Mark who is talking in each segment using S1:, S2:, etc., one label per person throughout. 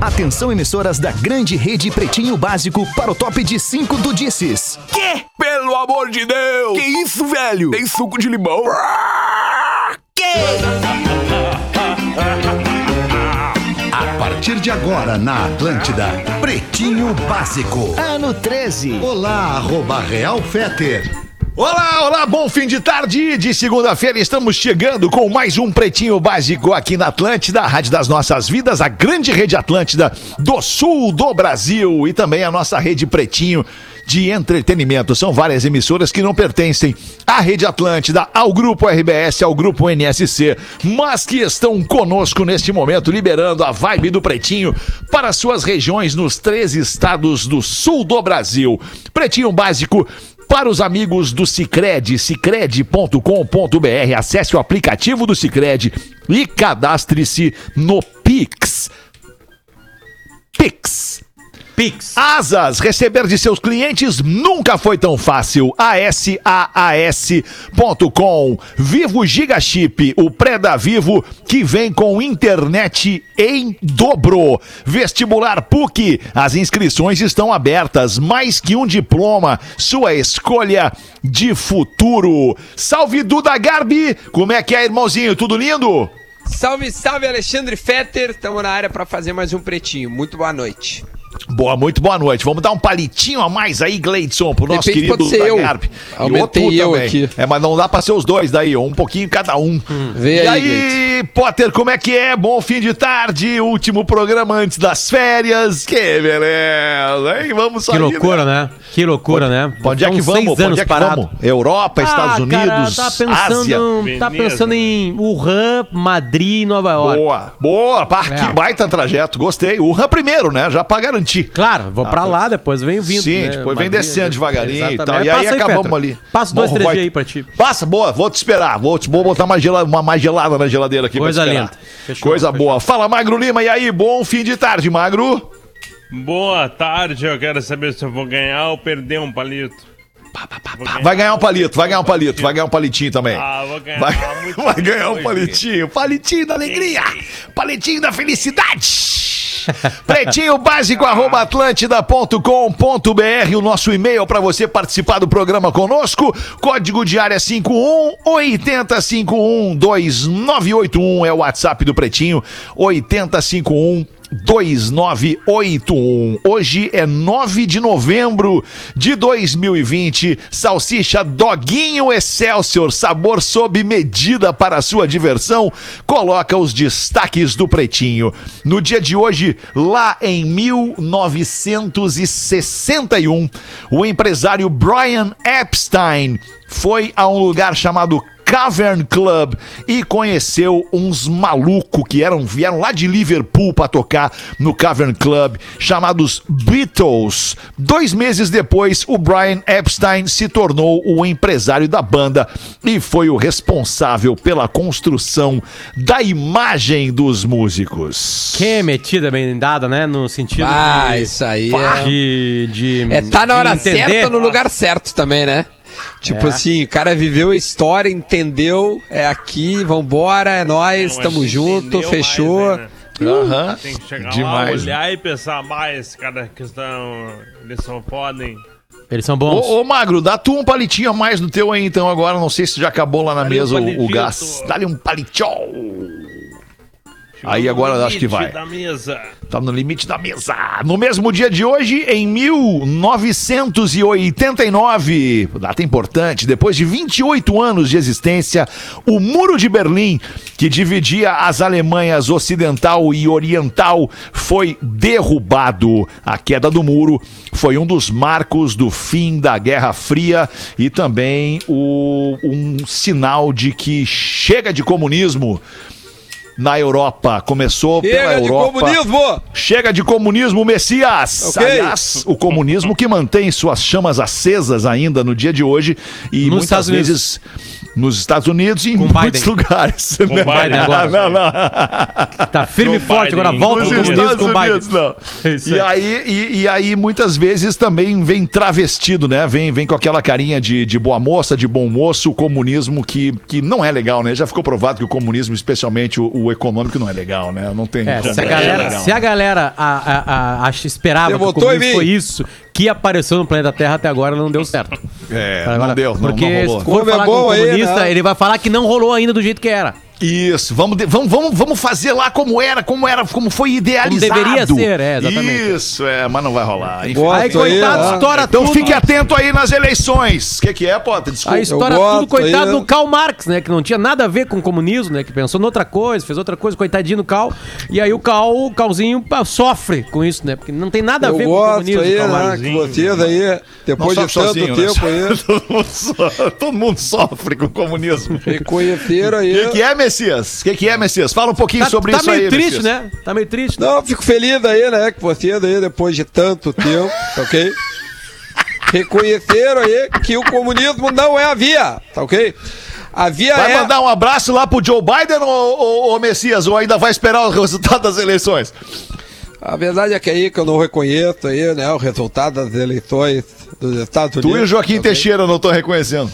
S1: Atenção, emissoras da grande rede Pretinho Básico para o top de 5 do Disses.
S2: Quê? Pelo amor de Deus! Que isso, velho? Tem suco de limão?
S3: A partir de agora na Atlântida, Pretinho Básico.
S1: Ano 13.
S3: Olá, arroba Real Feter.
S4: Olá, olá, bom fim de tarde de segunda-feira. Estamos chegando com mais um Pretinho Básico aqui na Atlântida, a Rádio das Nossas Vidas, a grande rede Atlântida do sul do Brasil e também a nossa rede Pretinho de entretenimento. São várias emissoras que não pertencem à Rede Atlântida, ao Grupo RBS, ao Grupo NSC, mas que estão conosco neste momento, liberando a vibe do Pretinho para suas regiões nos três estados do sul do Brasil. Pretinho Básico para os amigos do Cicred, cicred.com.br, acesse o aplicativo do Cicred e cadastre-se no Pix. Pix.
S5: Pix.
S4: Asas, receber de seus clientes nunca foi tão fácil. ASAAS.com. Vivo Gigachip, o pré da Vivo que vem com internet em dobro. Vestibular PUC, as inscrições estão abertas. Mais que um diploma, sua escolha de futuro. Salve Duda Garbi, como é que é, irmãozinho? Tudo lindo?
S6: Salve, salve Alexandre Fetter. Estamos na área para fazer mais um pretinho. Muito boa noite.
S4: Boa, muito boa noite. Vamos dar um palitinho a mais aí, Gleidson, pro nosso
S6: repente
S4: querido
S6: ser eu. Aumentei
S4: E outro
S6: eu
S4: também.
S6: aqui.
S4: É, mas não dá pra ser os dois daí, um pouquinho cada um.
S6: Vê
S4: e
S6: aí,
S4: aí, Potter, como é que é? Bom fim de tarde, último programa antes das férias. Que beleza, hein? Vamos
S5: Que
S4: sair,
S5: loucura, né? Que loucura, né?
S4: Onde é que vamos?
S5: seis
S4: onde é que
S5: parado.
S4: vamos? Europa, Estados
S5: Ah,
S4: Unidos,
S5: cara, tá pensando,
S4: Ásia.
S5: Tá pensando em Wuhan, Madrid e Nova York.
S4: Boa, boa, pá,
S5: É.
S4: que baita trajeto, gostei. RAM primeiro, né? Já pra garantir.
S5: Claro, vou pra lá, depois vem vindo.
S4: Ah, Sim,
S5: né?
S4: depois vem
S5: Madrid,
S4: descendo
S5: né?
S4: devagarinho e
S5: Exatamente.
S4: tal. E aí
S5: Passa
S4: acabamos
S5: Petra.
S4: ali.
S5: Passa dois, três
S4: vai-
S5: dias aí pra ti.
S4: Passa, boa, vou te esperar. Vou, te, vou botar mais gelada, uma mais gelada na geladeira aqui
S5: Coisa linda. Fechou,
S4: Coisa
S5: fechou.
S4: boa. Fala, Magro Lima, e aí? Bom fim de tarde, Magro.
S7: Boa tarde, eu quero saber se eu vou ganhar ou perder um palito. Ganhar.
S4: Vai ganhar um palito, vai ganhar um palito, vai ganhar um palitinho também.
S7: Ah, vou ganhar.
S4: Vai, vai ganhar um palitinho, palitinho da alegria, palitinho da felicidade. Atlântida.com.br, o nosso e-mail para você participar do programa conosco. Código de área 51 8051 2981 é o WhatsApp do Pretinho 8051 2981. Hoje é 9 de novembro de 2020. Salsicha Doguinho Excelsior, sabor sob medida para a sua diversão. Coloca os destaques do Pretinho. No dia de hoje, lá em 1961, o empresário Brian Epstein foi a um lugar chamado Cavern Club e conheceu uns malucos que eram vieram lá de Liverpool para tocar no Cavern Club, chamados Beatles. Dois meses depois, o Brian Epstein se tornou o empresário da banda e foi o responsável pela construção da imagem dos músicos.
S5: Que metida bem dada, né? No sentido
S6: Ah,
S5: de,
S6: isso aí é...
S5: de, de.
S6: É, tá na hora
S5: entender.
S6: certa, no lugar certo também, né? Tipo
S5: É.
S6: assim, o cara viveu a história, entendeu, é aqui, vambora, é nóis,
S7: Não,
S6: tamo junto, fechou.
S7: mais, né?
S4: Aham.
S7: Tem que chegar
S4: Demais,
S7: lá, olhar e pensar mais, cara, que estão. Eles são podem.
S5: Eles são bons.
S4: Ô, ô, Magro, dá tu um palitinho a mais no teu aí, então, agora. Não sei se já acabou lá na
S7: Dá-lhe um
S4: mesa o- o,
S7: palitinho,
S4: gás. Dá-lhe um palitinho. Aí agora acho que vai.
S7: Da mesa.
S4: Tá no limite da mesa. No mesmo dia de hoje, em 1989, data importante, depois de 28 anos de existência, o Muro de Berlim, que dividia as Alemanhas Ocidental e Oriental, foi derrubado. A queda do muro foi um dos marcos do fim da Guerra Fria e também o- um sinal de que chega de comunismo. Na Europa, começou pela
S6: Chega de
S4: Europa.
S6: comunismo!
S4: Chega de comunismo, Messias!
S6: Ok.
S4: Aliás, o comunismo que mantém suas chamas acesas ainda no dia de hoje e
S5: Nos
S4: muitas
S5: Estados Unidos.
S4: Nos Estados Unidos e em
S5: Com
S4: muitos
S5: Biden.
S4: lugares.
S7: Com Biden
S5: agora.
S4: não, não.
S5: Tá firme e forte,
S7: Biden.
S5: agora volta
S4: Nos Estados
S5: Biden.
S4: Unidos, não.
S5: Isso
S4: E
S5: aí.
S4: e, e aí, muitas vezes também vem travestido, né? Vem, vem com aquela carinha de, de boa moça, de bom moço, o comunismo que, que não é legal, né? Já ficou provado que o comunismo, especialmente o, o econômico, não é legal, né? Não tem.
S5: É, se a
S4: É
S5: galera,
S4: legal.
S5: se a galera a, a, a, acha- esperava
S6: Você
S5: que o comunismo foi isso que apareceu no planeta Terra até agora não deu certo.
S4: É,
S5: Agora,
S4: não deu, não,
S5: porque
S4: não rolou.
S5: se for
S6: Como é
S5: falar com
S6: bom
S5: o
S6: aí,
S5: comunista,
S6: né?
S5: ele vai falar que não rolou ainda do jeito que era.
S4: Isso, vamos, de- vamos, vamos, vamos fazer lá como era, como era, como foi idealizado.
S5: deveria ser, é, exatamente.
S4: Isso, é, mas não vai rolar. Enfim.
S6: Gosto
S5: Aí, coitado,
S6: ah.
S5: estoura
S4: Então
S5: tudo.
S4: fique atento aí nas eleições. O que, que é, Potter? Desculpa.
S5: A história
S6: Eu
S5: tudo, coitado
S6: aí.
S5: do Karl Marx, né? Que não tinha nada a ver com o comunismo, né? Que pensou noutra coisa, fez outra coisa, coitadinho do Karl. E aí o Karl, o Carlzinho pá, sofre com isso, né? Porque não tem nada a ver com o comunismo.
S6: aí,
S5: Karl
S6: né? Que vocês aí, depois de tanto
S4: sozinho, né?
S6: tempo aí,
S4: todo, mundo so- todo mundo sofre com o comunismo. O
S6: reconheceram aí.
S4: que, que é, Messias? O que, que é, Messias? Fala um pouquinho
S5: Tá,
S4: sobre
S5: tá
S4: isso
S5: meio
S4: aí,
S5: triste,
S4: Messias.
S5: né? Tá meio triste. né?
S6: Não, fico feliz aí, né? Que vocês aí, depois de tanto tempo, tá ok? Reconheceram aí que o comunismo não é a via, tá ok? A via
S4: Vai
S6: é.
S4: mandar um abraço lá pro Joe Biden ou, ou- ou Messias? Ou ainda vai esperar o resultado das eleições?
S6: A verdade é que aí que eu não reconheço aí, né? O resultado das eleições dos Estados Unidos.
S4: Tu e o Joaquim
S6: tá ok?
S4: Teixeira não estão reconhecendo.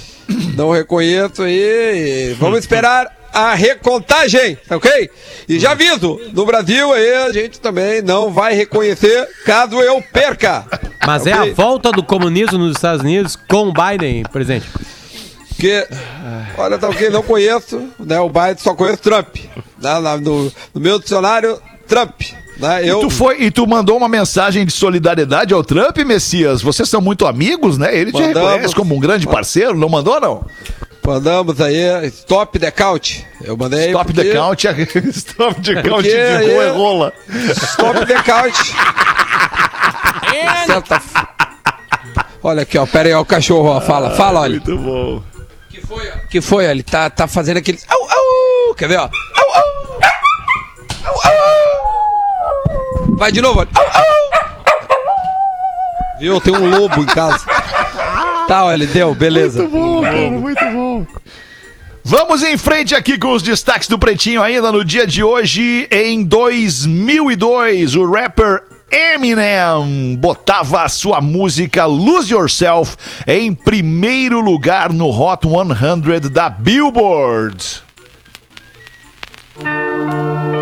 S6: Não reconheço aí. e Vamos esperar a recontagem, tá ok? E já aviso, no Brasil aí a gente também não vai reconhecer caso eu perca.
S5: Mas é
S6: Ok?
S5: a volta do comunismo nos Estados Unidos com o Biden presente.
S6: Porque, olha, tá ok, não conheço, né? O Biden só conheço Trump. Né, lá no, no meu dicionário, Trump. Né, eu,
S4: E tu, foi, e tu mandou uma mensagem de solidariedade ao Trump, Messias? Vocês são muito amigos, né? Ele te
S6: Mandamos.
S4: reconhece como um grande parceiro, não mandou, não?
S6: Mandamos aí, stop the count. Eu mandei.
S4: Stop
S6: porque-
S4: the count, stop the count
S6: Porque
S4: de
S6: aí-
S4: rola é rola.
S6: Stop the count. Certa Olha aqui, ó. Pera aí, ó, o cachorro, ó. Fala, fala, olha.
S4: Muito bom.
S6: que foi, ó? Que foi, ó? Ele tá, tá fazendo aquele. Au, au! Quer ver, ó? Au, au! Au, au! Vai de novo, ó. Au, au! Viu? Tem um lobo em casa. Tá, ele deu, beleza.
S4: Muito bom, cara, muito bom. Vamos em frente aqui com os destaques do Pretinho ainda no dia de hoje. Em 2002, o rapper Eminem botava a sua música Lose Yourself em primeiro lugar no Hot 100 da Billboard.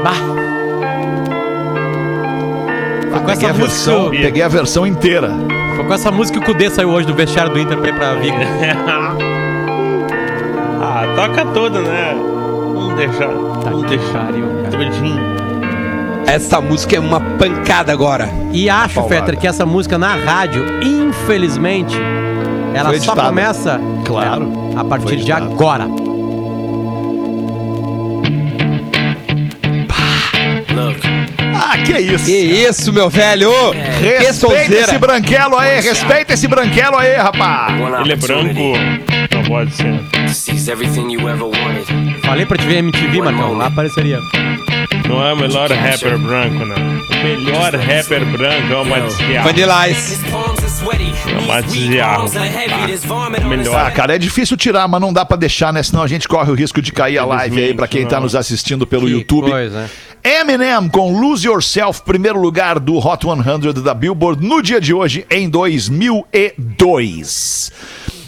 S5: Bah. Foi com
S4: Peguei
S5: essa
S4: a versão, peguei a versão inteira.
S5: Foi com essa música que o Kudê saiu hoje do vestiário do Inter pra ir pra Vigo.
S7: ah, toca toda, né? Vamos deixar. Vamos deixar. Todinho.
S6: Essa música é uma pancada agora.
S5: E acho. Fetter, que essa música na rádio, infelizmente, ela só começa
S4: Claro.
S5: é, a partir de agora.
S4: Ah, que isso.
S6: Que isso, meu velho? Que
S4: Respeita esse branquelo aí, respeita esse branquelo aí, rapaz.
S7: Ele é branco. Não pode ser.
S5: Falei pra te ver MTV, Marcão, lá apareceria.
S7: Não é o melhor rapper branco, não. O melhor rapper branco é o Madziarro.
S6: Vanilla Ice.
S8: His palms are sweaty.
S7: É o
S8: on his
S7: Melhor.
S4: Ah, cara, é difícil tirar, mas não dá pra deixar, né? Senão a gente corre o risco de cair a live aí pra quem tá nos assistindo pelo
S5: Que
S4: YouTube.
S5: coisa, né?
S4: Eminem com Lose Yourself, primeiro lugar do Hot 100 da Billboard no dia de hoje, em 2002.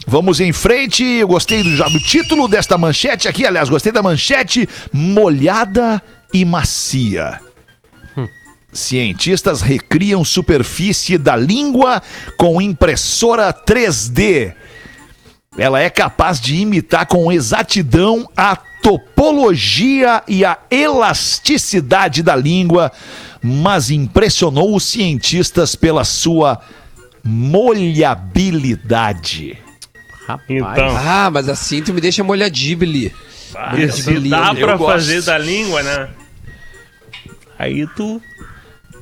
S4: Vamos em frente, eu gostei do, já do título desta manchete aqui, aliás, gostei da manchete molhada e macia. Cientistas recriam superfície da língua com impressora 3D. Ela é capaz de imitar com exatidão a topologia e a elasticidade da língua, mas impressionou os cientistas pela sua molhabilidade.
S5: Rapaz.
S7: Então,
S6: Ah, mas assim tu me deixa molhadibili.
S7: isso
S6: Molhabilidade,
S7: dá pra
S6: gosto.
S7: fazer da língua, né? Aí tu.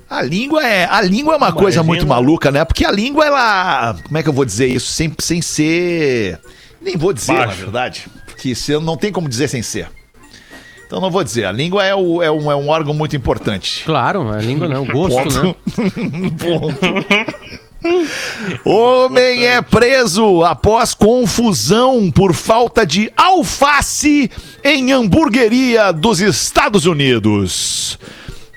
S4: A língua é, a língua é uma coisa muito maluca, né? Porque a língua ela, como é que eu vou dizer isso sem, sem ser, nem vou dizer, na
S7: Baixo.
S4: verdade, que se não tem como dizer sem ser. Então não vou dizer. A língua é, o- é um, é um órgão muito importante.
S5: Claro, a língua não, o gosto, né?
S4: Ponto. Ponto. Homem é preso após confusão por falta de alface em hamburgueria dos Estados Unidos.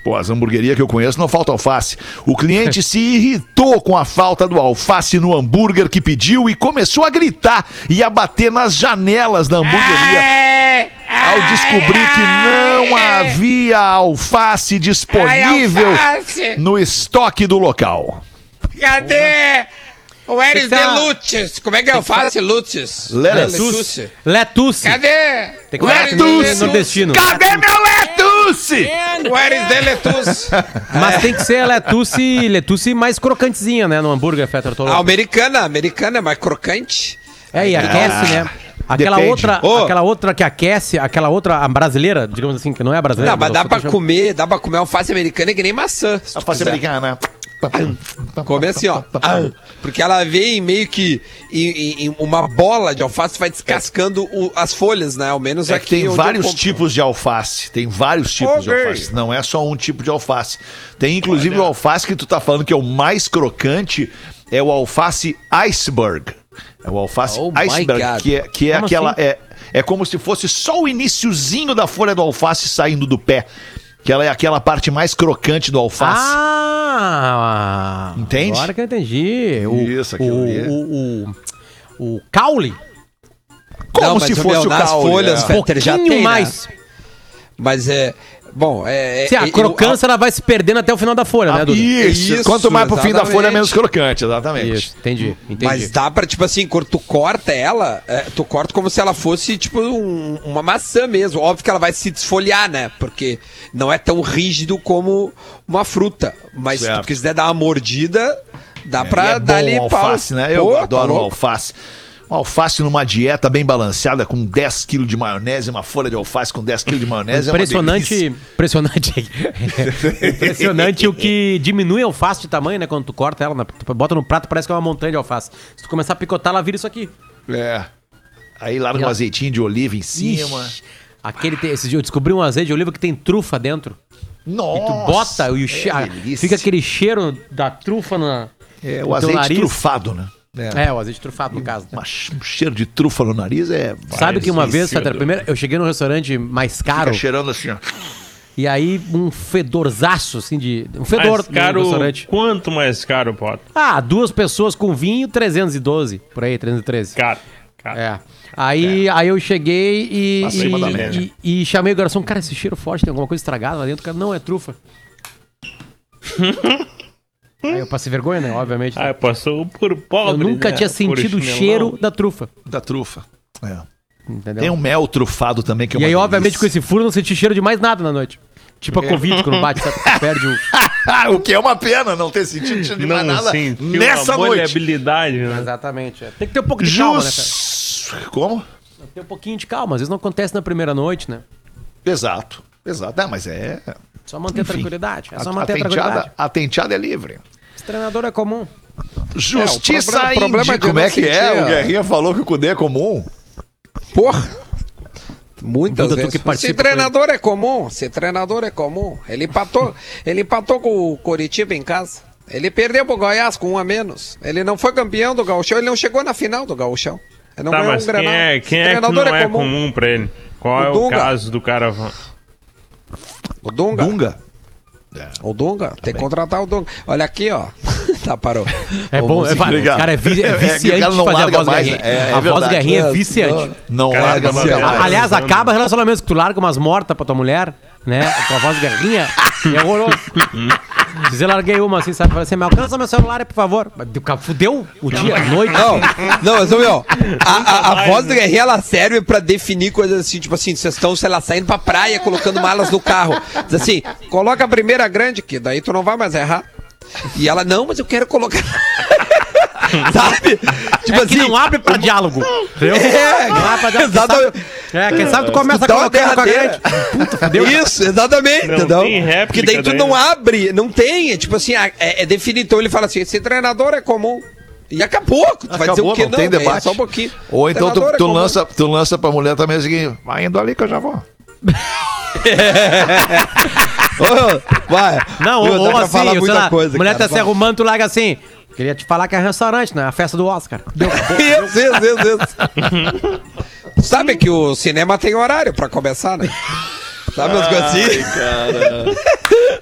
S4: Pô, as hamburguerias que eu conheço não falta alface. O cliente se irritou com a falta do alface no hambúrguer que pediu e começou a gritar e a bater nas janelas da hamburgueria ao descobrir que não havia alface disponível no estoque do local.
S6: Cadê? O Eris
S5: que
S6: de Lutes. Como é que eu faço Lutes?
S4: Letuce.
S5: Letuce.
S6: Cadê?
S5: Tem que falar
S6: Eris
S5: que
S6: de
S5: nem
S6: Letuce.
S5: nordestino.
S4: Cadê meu letuce?
S6: De Letuce.
S5: Mas tem que ser letuce, letuce mais crocantezinha, né? No hambúrguer, Fetter.
S6: A
S5: louco.
S6: americana, a americana é mais crocante.
S5: É, e aquece, né? Aquela
S4: Depende.
S5: outra,
S6: Ô.
S5: aquela outra que aquece, aquela outra a brasileira, digamos assim, que não é a brasileira.
S6: Não, mas dá pra comer, dá pra comer alface americana que nem maçã.
S4: Alface americana.
S6: Come assim, ó. Porque ela vem meio que em, em- em uma bola de alface vai descascando o- as folhas, né? Ao menos
S4: É
S6: aqui
S4: que tem vários tipos de alface. Tem vários tipos de
S6: Ok.
S4: alface. Não é só um tipo de alface. Tem inclusive o alface que tu tá falando que é o mais crocante, é o alface iceberg. É o alface
S6: Oh
S4: iceberg, que é, que é
S5: Como
S4: aquela.
S5: assim?
S4: É, é como se fosse só o iniciozinho da folha do alface saindo do pé. Que ela é aquela parte mais crocante do alface.
S5: Ah!
S4: Entende?
S5: Agora que eu entendi. O,
S4: Isso, aquilo
S5: o,
S4: ali.
S5: o, o, o caule.
S4: como
S6: Não,
S4: se fosse
S6: meu,
S4: o caule.
S6: folhas,
S4: é.
S6: Já
S5: pouquinho
S6: tem, né?
S5: mais.
S6: Mas é. Bom, é. é
S5: Se a
S6: eu-
S5: crocância ela vai se perdendo até o final da folha, né,
S4: Ah,
S5: Duda?
S4: isso.
S6: Isso,
S4: Quanto mais pro fim da folha,
S6: exatamente.
S4: menos crocante, exatamente.
S5: Isso, entendi, entendi.
S6: Mas dá pra, tipo assim, quando tu corta ela, é, tu corta como se ela fosse, tipo, um- uma maçã mesmo. Óbvio que ela vai se desfolhar, né? Porque não é tão rígido como uma fruta. Mas se
S4: Certo.
S6: tu quiser dar uma mordida, dá pra
S4: E é
S6: dar ali
S4: o
S6: pau.
S4: alface, né? Eu
S6: Pô, tá
S4: adoro o
S6: louco.
S4: alface. Um alface numa dieta bem balanceada, com 10 kg de maionese, uma folha de alface com 10 kg de maionese. é uma
S5: Impressionante,
S4: delícia.
S5: impressionante. impressionante o que diminui a alface de tamanho, né? Quando tu corta ela, tu bota no prato, parece que é uma montanha de alface. Se tu começar a picotar, ela vira isso aqui.
S4: É. Aí larga um azeitinho de oliva em cima.
S5: Ixi, Aquele tem, esse dia eu descobri um azeite de oliva que tem trufa dentro.
S4: Nossa!
S5: E tu bota e o che-
S4: é delícia.
S5: fica aquele cheiro da trufa na,
S4: É, o azeite
S5: nariz.
S4: trufado, né?
S5: É, o azeite trufado, no caso.
S4: Uma um cheiro de trufa no nariz é.
S5: Sabe que uma vez. Fetter, primeiro, eu cheguei num restaurante mais caro
S4: Fica cheirando assim, ó.
S5: e aí um fedorzaço, assim, de... Um fedor
S7: Mais caro,
S5: no restaurante.
S7: quanto mais caro pode?
S5: Ah, duas pessoas com vinho, 312, por aí, 313.
S7: Caro. caro.
S5: É. Aí, aí eu cheguei e,
S4: Acima da
S5: e,
S4: média.
S5: e, e chamei o garçom, cara, esse cheiro forte, tem alguma coisa estragada lá dentro? O Cara, não, é trufa. aí eu passei vergonha, né? Obviamente.
S7: Ah, passou por pobre.
S5: eu nunca
S7: né?
S5: tinha sentido o cheiro da trufa.
S4: Da trufa. É.
S5: Entendeu?
S4: Tem um mel trufado também, que é
S5: E aí, obviamente, com
S4: delícia.
S5: esse furo, eu não senti cheiro de mais nada na noite. Tipo a Covid, quando bate, sabe? Perde o...
S4: O que é uma pena não ter sentido cheiro de mais nada
S7: sentiu
S4: nessa
S7: a
S4: noite.
S7: molhabilidade, né?
S5: Exatamente. é. Tem que ter um pouco de calma, né, cara?
S4: Como?
S5: Tem que ter um pouquinho de calma. Às vezes não acontece na primeira noite, né?
S4: Exato. Exato. Ah, mas é.
S5: Só manter a tranquilidade. É só
S4: a,
S5: manter a tranquilidade.
S4: tenteada, a tenteada é livre.
S5: Esse treinador é comum.
S4: Justiça
S6: problema- o problema é
S4: Como é que é? O Guerrinha falou que o Cudê é comum.
S6: Porra! Muitas
S5: Duda,
S6: vezes. Esse treinador é comum, esse treinador é comum. Ele empatou, ele empatou com o Coritiba em casa. Ele perdeu pro Goiás com um a menos. Ele não foi campeão do Gauchão, ele não chegou na final do Gauchão. Ele não
S7: Tá,
S6: ganhou
S7: mas
S6: um
S7: quem
S6: Grenal.
S7: é,
S6: Esse
S7: quem é que
S6: treinador
S7: não é comum, pra ele? Qual
S6: O
S7: é o
S6: Dunga.
S7: caso do cara?
S6: O Dunga.
S4: Dunga.
S6: O Dunga. Tem que contratar o Dunga. Olha aqui, ó. tá, parou.
S5: É bom, é,
S4: obrigado.
S5: cara, é, vi, é
S4: É, é
S5: viciante
S4: não
S5: fazer a voz
S4: mais,
S5: guerrinha.
S4: né? É, é
S5: a voz guerrinha é
S6: É,
S5: viciante.
S4: Não larga
S7: não larga.
S4: mais.
S5: Aliás, acaba relacionamento que tu larga umas mortas pra tua mulher, né? Com a voz guerrinha. E é horroroso. Se eu larguei uma assim, sabe? Falei assim, me alcança meu celular por favor. Fudeu o dia, a noite.
S6: Não, não, mas, meu, a, a, a voz do Guerrinha, ela serve pra definir coisas assim, tipo assim, vocês estão, sei lá, saindo pra praia, colocando malas no carro. Diz assim, coloca a primeira grande, que daí tu não vai mais errar. E ela, não, mas eu quero colocar... Sabe? Tipo
S5: É que não abre pra diálogo. Entendeu?
S6: É,
S5: não abre pra diálogo.
S6: exatamente.
S5: Quem sabe- É, quem sabe tu começa a colocar com a grande. Puta.
S6: Isso, exatamente,
S7: Não
S6: entendeu?
S7: tem réplica
S6: Porque daí tu
S7: daí,
S6: não
S7: né?
S6: abre, não tem, é tipo assim, é, é definido. Então ele fala assim, esse treinador é comum. E acabou, tu vai dizer
S4: Acabou,
S6: o quê?
S4: não tem
S6: é
S4: debate.
S6: só um pouquinho.
S4: Ou então tu,
S6: é
S4: tu lança, tu lança pra mulher também seguinte: vai indo ali que eu já vou.
S6: Ô, vai.
S5: Não, ou,
S6: dá
S5: ou assim,
S6: falar muita
S5: lá,
S6: coisa,
S5: mulher
S6: cara,
S5: tá se
S6: vai.
S5: arrumando, tu larga assim. Queria te falar que é restaurante, né? A festa do Oscar. Deu.
S6: Isso, isso, isso, isso. Sabe que o cinema tem horário pra começar, né? Sabe as coisas assim?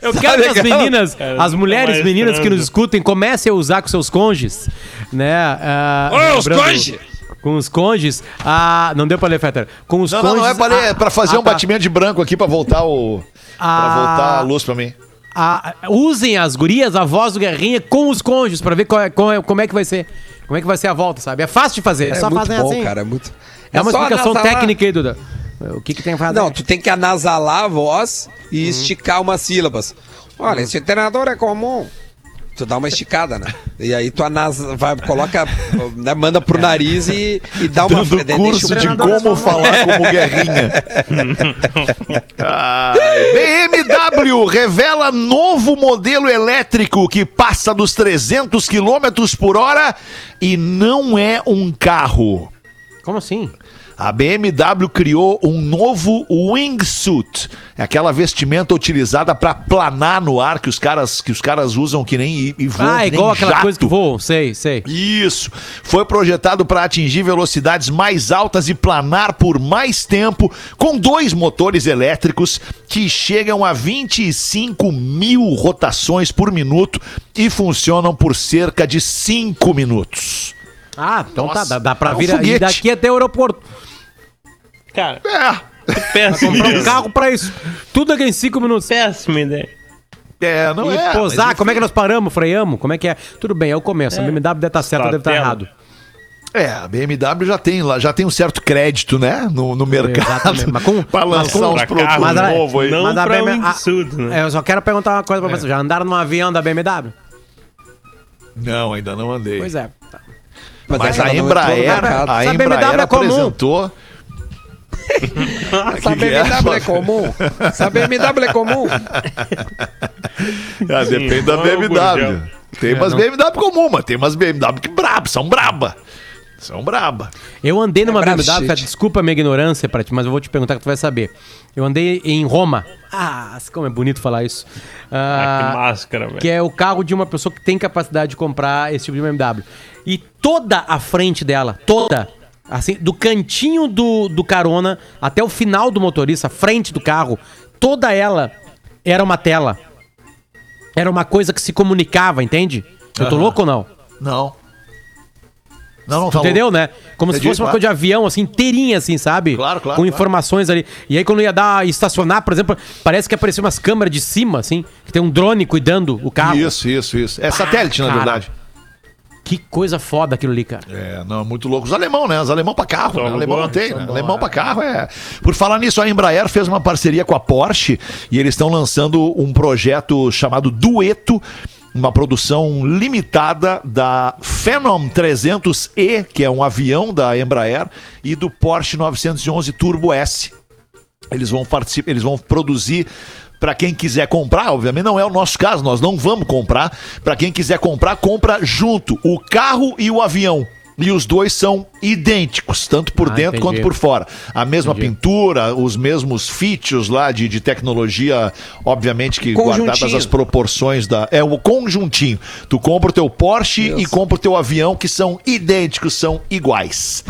S5: Eu quero que as meninas, as mulheres meninas que nos escutem, comecem a usar com seus cônjuges, né?
S6: Ô, os cônjuges!
S5: Com os cônjuges. Ah, não deu pra ler, Fetter. Com os
S4: Não, não,
S5: cônjuges.
S4: não é pra ler, é pra fazer
S5: ah,
S4: um
S5: tá.
S4: batimento de branco aqui pra voltar o. Pra
S5: Ah.
S4: voltar a luz pra mim.
S5: Ah, usem as gurias, a voz do Guerrinha com os cônjuges pra ver qual é- qual é- como é que vai ser. Como é que vai ser a volta, sabe? É fácil de fazer. É,
S6: É
S5: só
S6: muito
S5: fazer
S6: bom,
S5: assim.
S6: cara. É, muito...
S5: É uma
S6: só
S5: explicação
S6: anasalar.
S5: técnica aí, Duda. O que, que tem que fazer?
S6: Não, tu tem que anasalar a voz e esticar umas sílabas. Olha, esse treinador é comum. Tu dá uma esticada, né? E aí tu anasa, vai, coloca, né, manda pro nariz e, e dá uma
S4: Dando
S6: deixa
S4: curso de como falar como guerrinha. BMW revela novo modelo elétrico que passa dos 300 km por hora e não é um carro.
S5: Como assim?
S4: A BMW criou um novo wingsuit, é aquela vestimenta utilizada para planar no ar que os caras que os caras usam que nem e, e voam
S5: Ah, igual aquela
S4: jato.
S5: coisa que voa. Sei, sei.
S4: Isso. Foi projetado para atingir velocidades mais altas e planar por mais tempo, com dois motores elétricos que chegam a 25 mil rotações por minuto e funcionam por cerca de 5 minutos.
S5: Ah, então
S4: Nossa,
S5: tá. Dá, dá pra
S4: é um
S5: vir daqui até o aeroporto.
S7: Cara,
S4: É,
S7: péssima
S5: Comprar um carro pra isso. Tudo aqui em cinco minutos.
S7: Péssima ideia.
S4: é não
S5: e
S4: é.
S5: posar,
S4: mas
S5: como é que nós paramos, freamos? Como é que é? Tudo bem, é o começo. A BMW deve estar certa, deve estar
S7: Tela.
S5: errado.
S4: É, a BMW já tem lá, já tem um certo crédito, né, no, no mercado.
S5: Exatamente, mas com-
S4: para
S5: mas
S4: lançar
S5: com-
S4: uns
S7: Pra
S4: produtos
S5: Mas a-
S4: novos aí.
S7: Não
S5: Mas a
S7: pra
S5: BMW
S7: wingsuit, né?
S5: É, eu só quero perguntar uma coisa pra vocês. Já andaram num avião da BMW?
S4: Não, ainda não andei.
S5: Pois é.
S4: Mas
S6: ela
S4: a Embraer, a
S5: BMW
S4: Embraer
S5: é comum.
S4: apresentou.
S6: Essa
S4: Que que é?
S6: BMW é comum. Essa BMW é comum.
S4: Ah, depende da
S7: é o
S4: BMW.
S7: Gurgel.
S4: Tem umas BMW comum, mas tem umas BMW que brabo, são braba. São braba.
S5: Eu andei numa
S6: brabo
S5: BMW, desculpa a minha ignorância pra ti, mas eu vou te perguntar que tu vai saber. Eu andei em Roma. Ah, como é bonito falar isso.
S7: Ah,
S5: Ah,
S7: que máscara, velho.
S5: que é o carro de uma pessoa que tem capacidade de comprar esse tipo de BMW. E toda a frente dela, toda, assim, do cantinho do, do carona até o final do motorista, frente do carro, toda ela era uma tela. Era uma coisa que se comunicava, entende? Eu tô louco ou não?
S4: Não. Não, não tá
S5: Entendeu, né? Como se
S4: Entendi,
S5: fosse uma
S4: claro.
S5: coisa de avião, assim, inteirinha, assim, sabe?
S4: Claro, claro,
S5: Com
S4: claro.
S5: informações ali. E aí, quando ia dar, estacionar, por exemplo, parece que apareciam umas câmeras de cima, assim, que tem um drone cuidando o carro.
S4: Isso, isso, isso. É satélite, na
S5: cara.
S4: verdade.
S5: Que coisa foda aquilo ali, cara.
S4: É, não, muito louco. Os alemão, né? Os alemão pra carro. Né? Alemão não tem, né? Alemão pra carro é. Por falar nisso, a Embraer fez uma parceria com a Porsche e eles estão lançando um projeto chamado Dueto, uma produção limitada da Phenom 300E, que é um avião da Embraer, e do Porsche 911 Turbo S. Eles vão participar, eles vão produzir para quem quiser comprar, obviamente não é o nosso caso, nós não vamos comprar. Para quem quiser comprar, compra junto o carro e o avião. E os dois são idênticos, tanto por
S5: Ah,
S4: dentro
S5: entendi.
S4: quanto por fora. A mesma
S5: Entendi.
S4: pintura, os mesmos features lá de, de tecnologia, obviamente que guardadas as proporções da. É o conjuntinho. Tu compra o teu Porsche e compra o teu avião, que são idênticos, são iguais.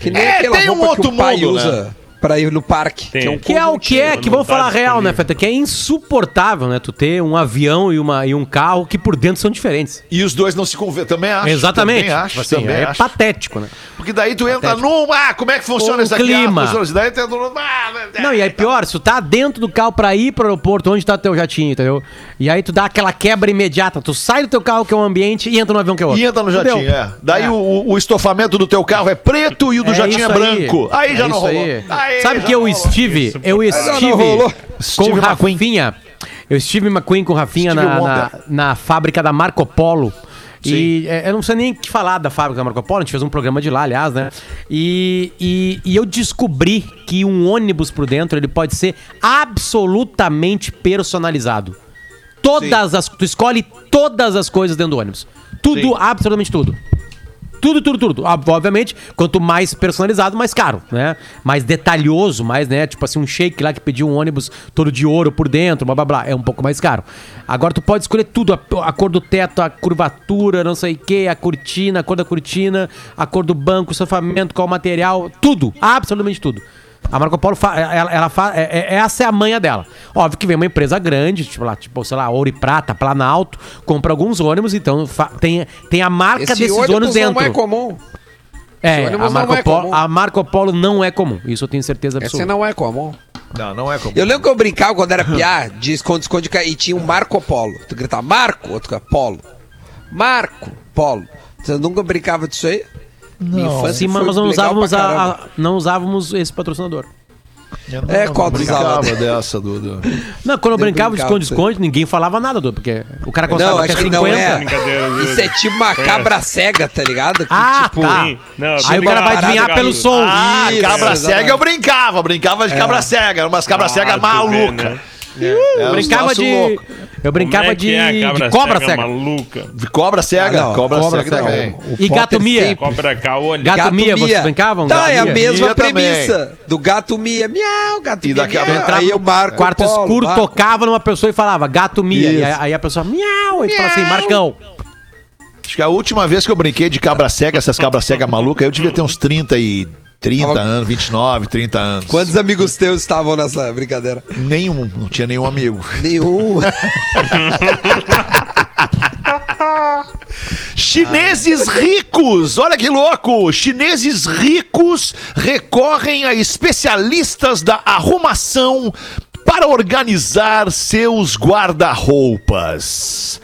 S6: Que nem
S4: É, tem um outro
S6: que o pai
S4: mundo, né?
S6: Pra ir no parque.
S7: Tem.
S6: um
S5: Que é o que é, que
S7: não
S5: vamos
S7: tá
S5: falar real, né. Feta? Que é insuportável, né? Tu ter um avião e, uma, e um carro que por dentro são diferentes.
S4: E os dois não se conversam. Também acho.
S5: Exatamente.
S4: Também acho.
S5: Tipo assim,
S4: também
S5: é
S4: acho.
S5: patético, né?
S4: Porque daí tu entra num. Ah, como é que funciona
S5: O
S4: isso aqui?
S5: clima.
S4: Ah, funciona. Daí tu entra num. Ah,
S5: Não, e aí pior, se tu tá dentro do carro pra ir pro aeroporto, onde tá teu jatinho, entendeu? E aí tu dá aquela quebra imediata, tu sai do teu carro que é um ambiente e entra no avião que é outro.
S4: E entra no jatinho, é. Daí
S5: É.
S4: O, o estofamento do teu carro é preto e o do
S5: É
S4: jatinho é
S5: aí.
S4: branco. Aí, já
S5: É
S4: não
S5: isso
S4: rolou.
S5: aí.
S4: Aí
S5: Sabe que eu estive, eu estive com
S4: Steve
S5: o
S4: McQueen.
S5: Rafinha, eu estive McQueen com o Rafinha na, na, na fábrica da Marco Polo. E é, eu não sei nem o que falar da fábrica da Marco Polo, a gente fez um programa de lá, aliás, né? E, e, e eu descobri que um ônibus por dentro ele pode ser absolutamente personalizado. Todas as. Tu escolhe todas as coisas dentro do ônibus. Tudo,
S4: Sim.
S5: absolutamente tudo. Tudo, tudo, tudo. Ob- Obviamente, quanto mais personalizado, mais caro, né? Mais detalhoso, mais, né? Tipo assim, um shake lá que pediu um ônibus todo de ouro por dentro, blá blá blá. É um pouco mais caro. Agora tu pode escolher tudo: a, a cor do teto, a curvatura, não sei o que, a cortina, a cor da cortina, a cor do banco, o sofamento, qual material, tudo. Absolutamente tudo. A Marco Polo, fa- ela, ela fa- é- é- essa é a manha dela. Óbvio que vem uma empresa grande, tipo lá, tipo, sei lá, Ouro e Prata, Planalto, compra alguns ônibus, então fa- tem, tem a marca
S6: Esse
S5: desses
S6: ônibus
S5: ônibus
S6: não
S5: dentro.
S6: é comum.
S5: É, a
S6: não
S5: Marco,
S6: é
S5: Polo,
S6: comum.
S5: a Marco Polo não é comum. Isso eu tenho certeza
S6: Esse
S5: absoluta.
S6: não é comum.
S4: Não, não é como.
S6: Eu lembro que eu brincava quando era piá, de esconde-esconde, e tinha um Marco Polo. Tu gritava Marco, outro gritava Polo. Marco Polo. Você nunca brincava disso aí? Infância
S5: Sim, mas não usávamos, a- a- não usávamos esse patrocinador.
S4: Eu não-
S6: É,
S4: não
S6: qual
S4: brincava dessa, Dudu.
S5: Não, quando eu
S6: Eu
S5: brincava de esconde-esconde, ninguém falava nada, Dudu, porque o cara
S6: Não,
S5: gostava
S6: acho
S5: que é
S6: que
S5: 50.
S6: não é. Isso é tipo uma cabra cega, tá ligado? Que,
S5: Ah,
S6: tipo,
S5: tá.
S7: Não,
S5: Aí o cara vai adivinhar pelo som.
S4: Ah,
S6: Isso,
S4: cabra
S6: exatamente.
S4: cega eu brincava, brincava de cabra cega, umas cabra cega
S7: Ah, vê,
S4: maluca.
S7: né?
S4: É,
S5: Eu
S4: os
S5: brincava de.
S4: louco.
S5: Eu brincava
S7: Como é
S5: de,
S7: é
S5: de
S7: cabra
S5: cobra
S7: cega
S5: cega.
S7: maluca.
S4: De cobra cega,
S6: Ah, não,
S4: cobra,
S6: cobra
S4: cega
S6: cega.
S4: também.
S6: O
S5: E gato
S6: Potter
S5: mia.
S7: Cobra caolho.
S5: Gato Mia, vocês brincavam?
S6: Tá,
S5: Gato
S6: é a mesma
S4: Mia também.
S6: premissa. Do gato Mia. Miau, gato
S4: E daqui a
S6: miau.
S4: pouco
S6: Aí eu marco
S5: Quarto
S6: o Polo,
S5: escuro,
S6: marco.
S5: tocava numa pessoa e falava gato Mia. E aí, aí a pessoa, miau. E tu fala assim, Marcão.
S4: Acho que a última vez que eu brinquei de cabra cega, essas cabras cega maluca, eu devia ter uns 30 e 30
S6: Tava-
S4: anos, 29, 30 anos.
S6: Quantos amigos teus estavam nessa brincadeira?
S4: Nenhum, não tinha nenhum amigo.
S6: Nenhum.
S4: Chineses ricos, olha que louco! Chineses ricos recorrem a especialistas da arrumação para organizar seus guarda-roupas.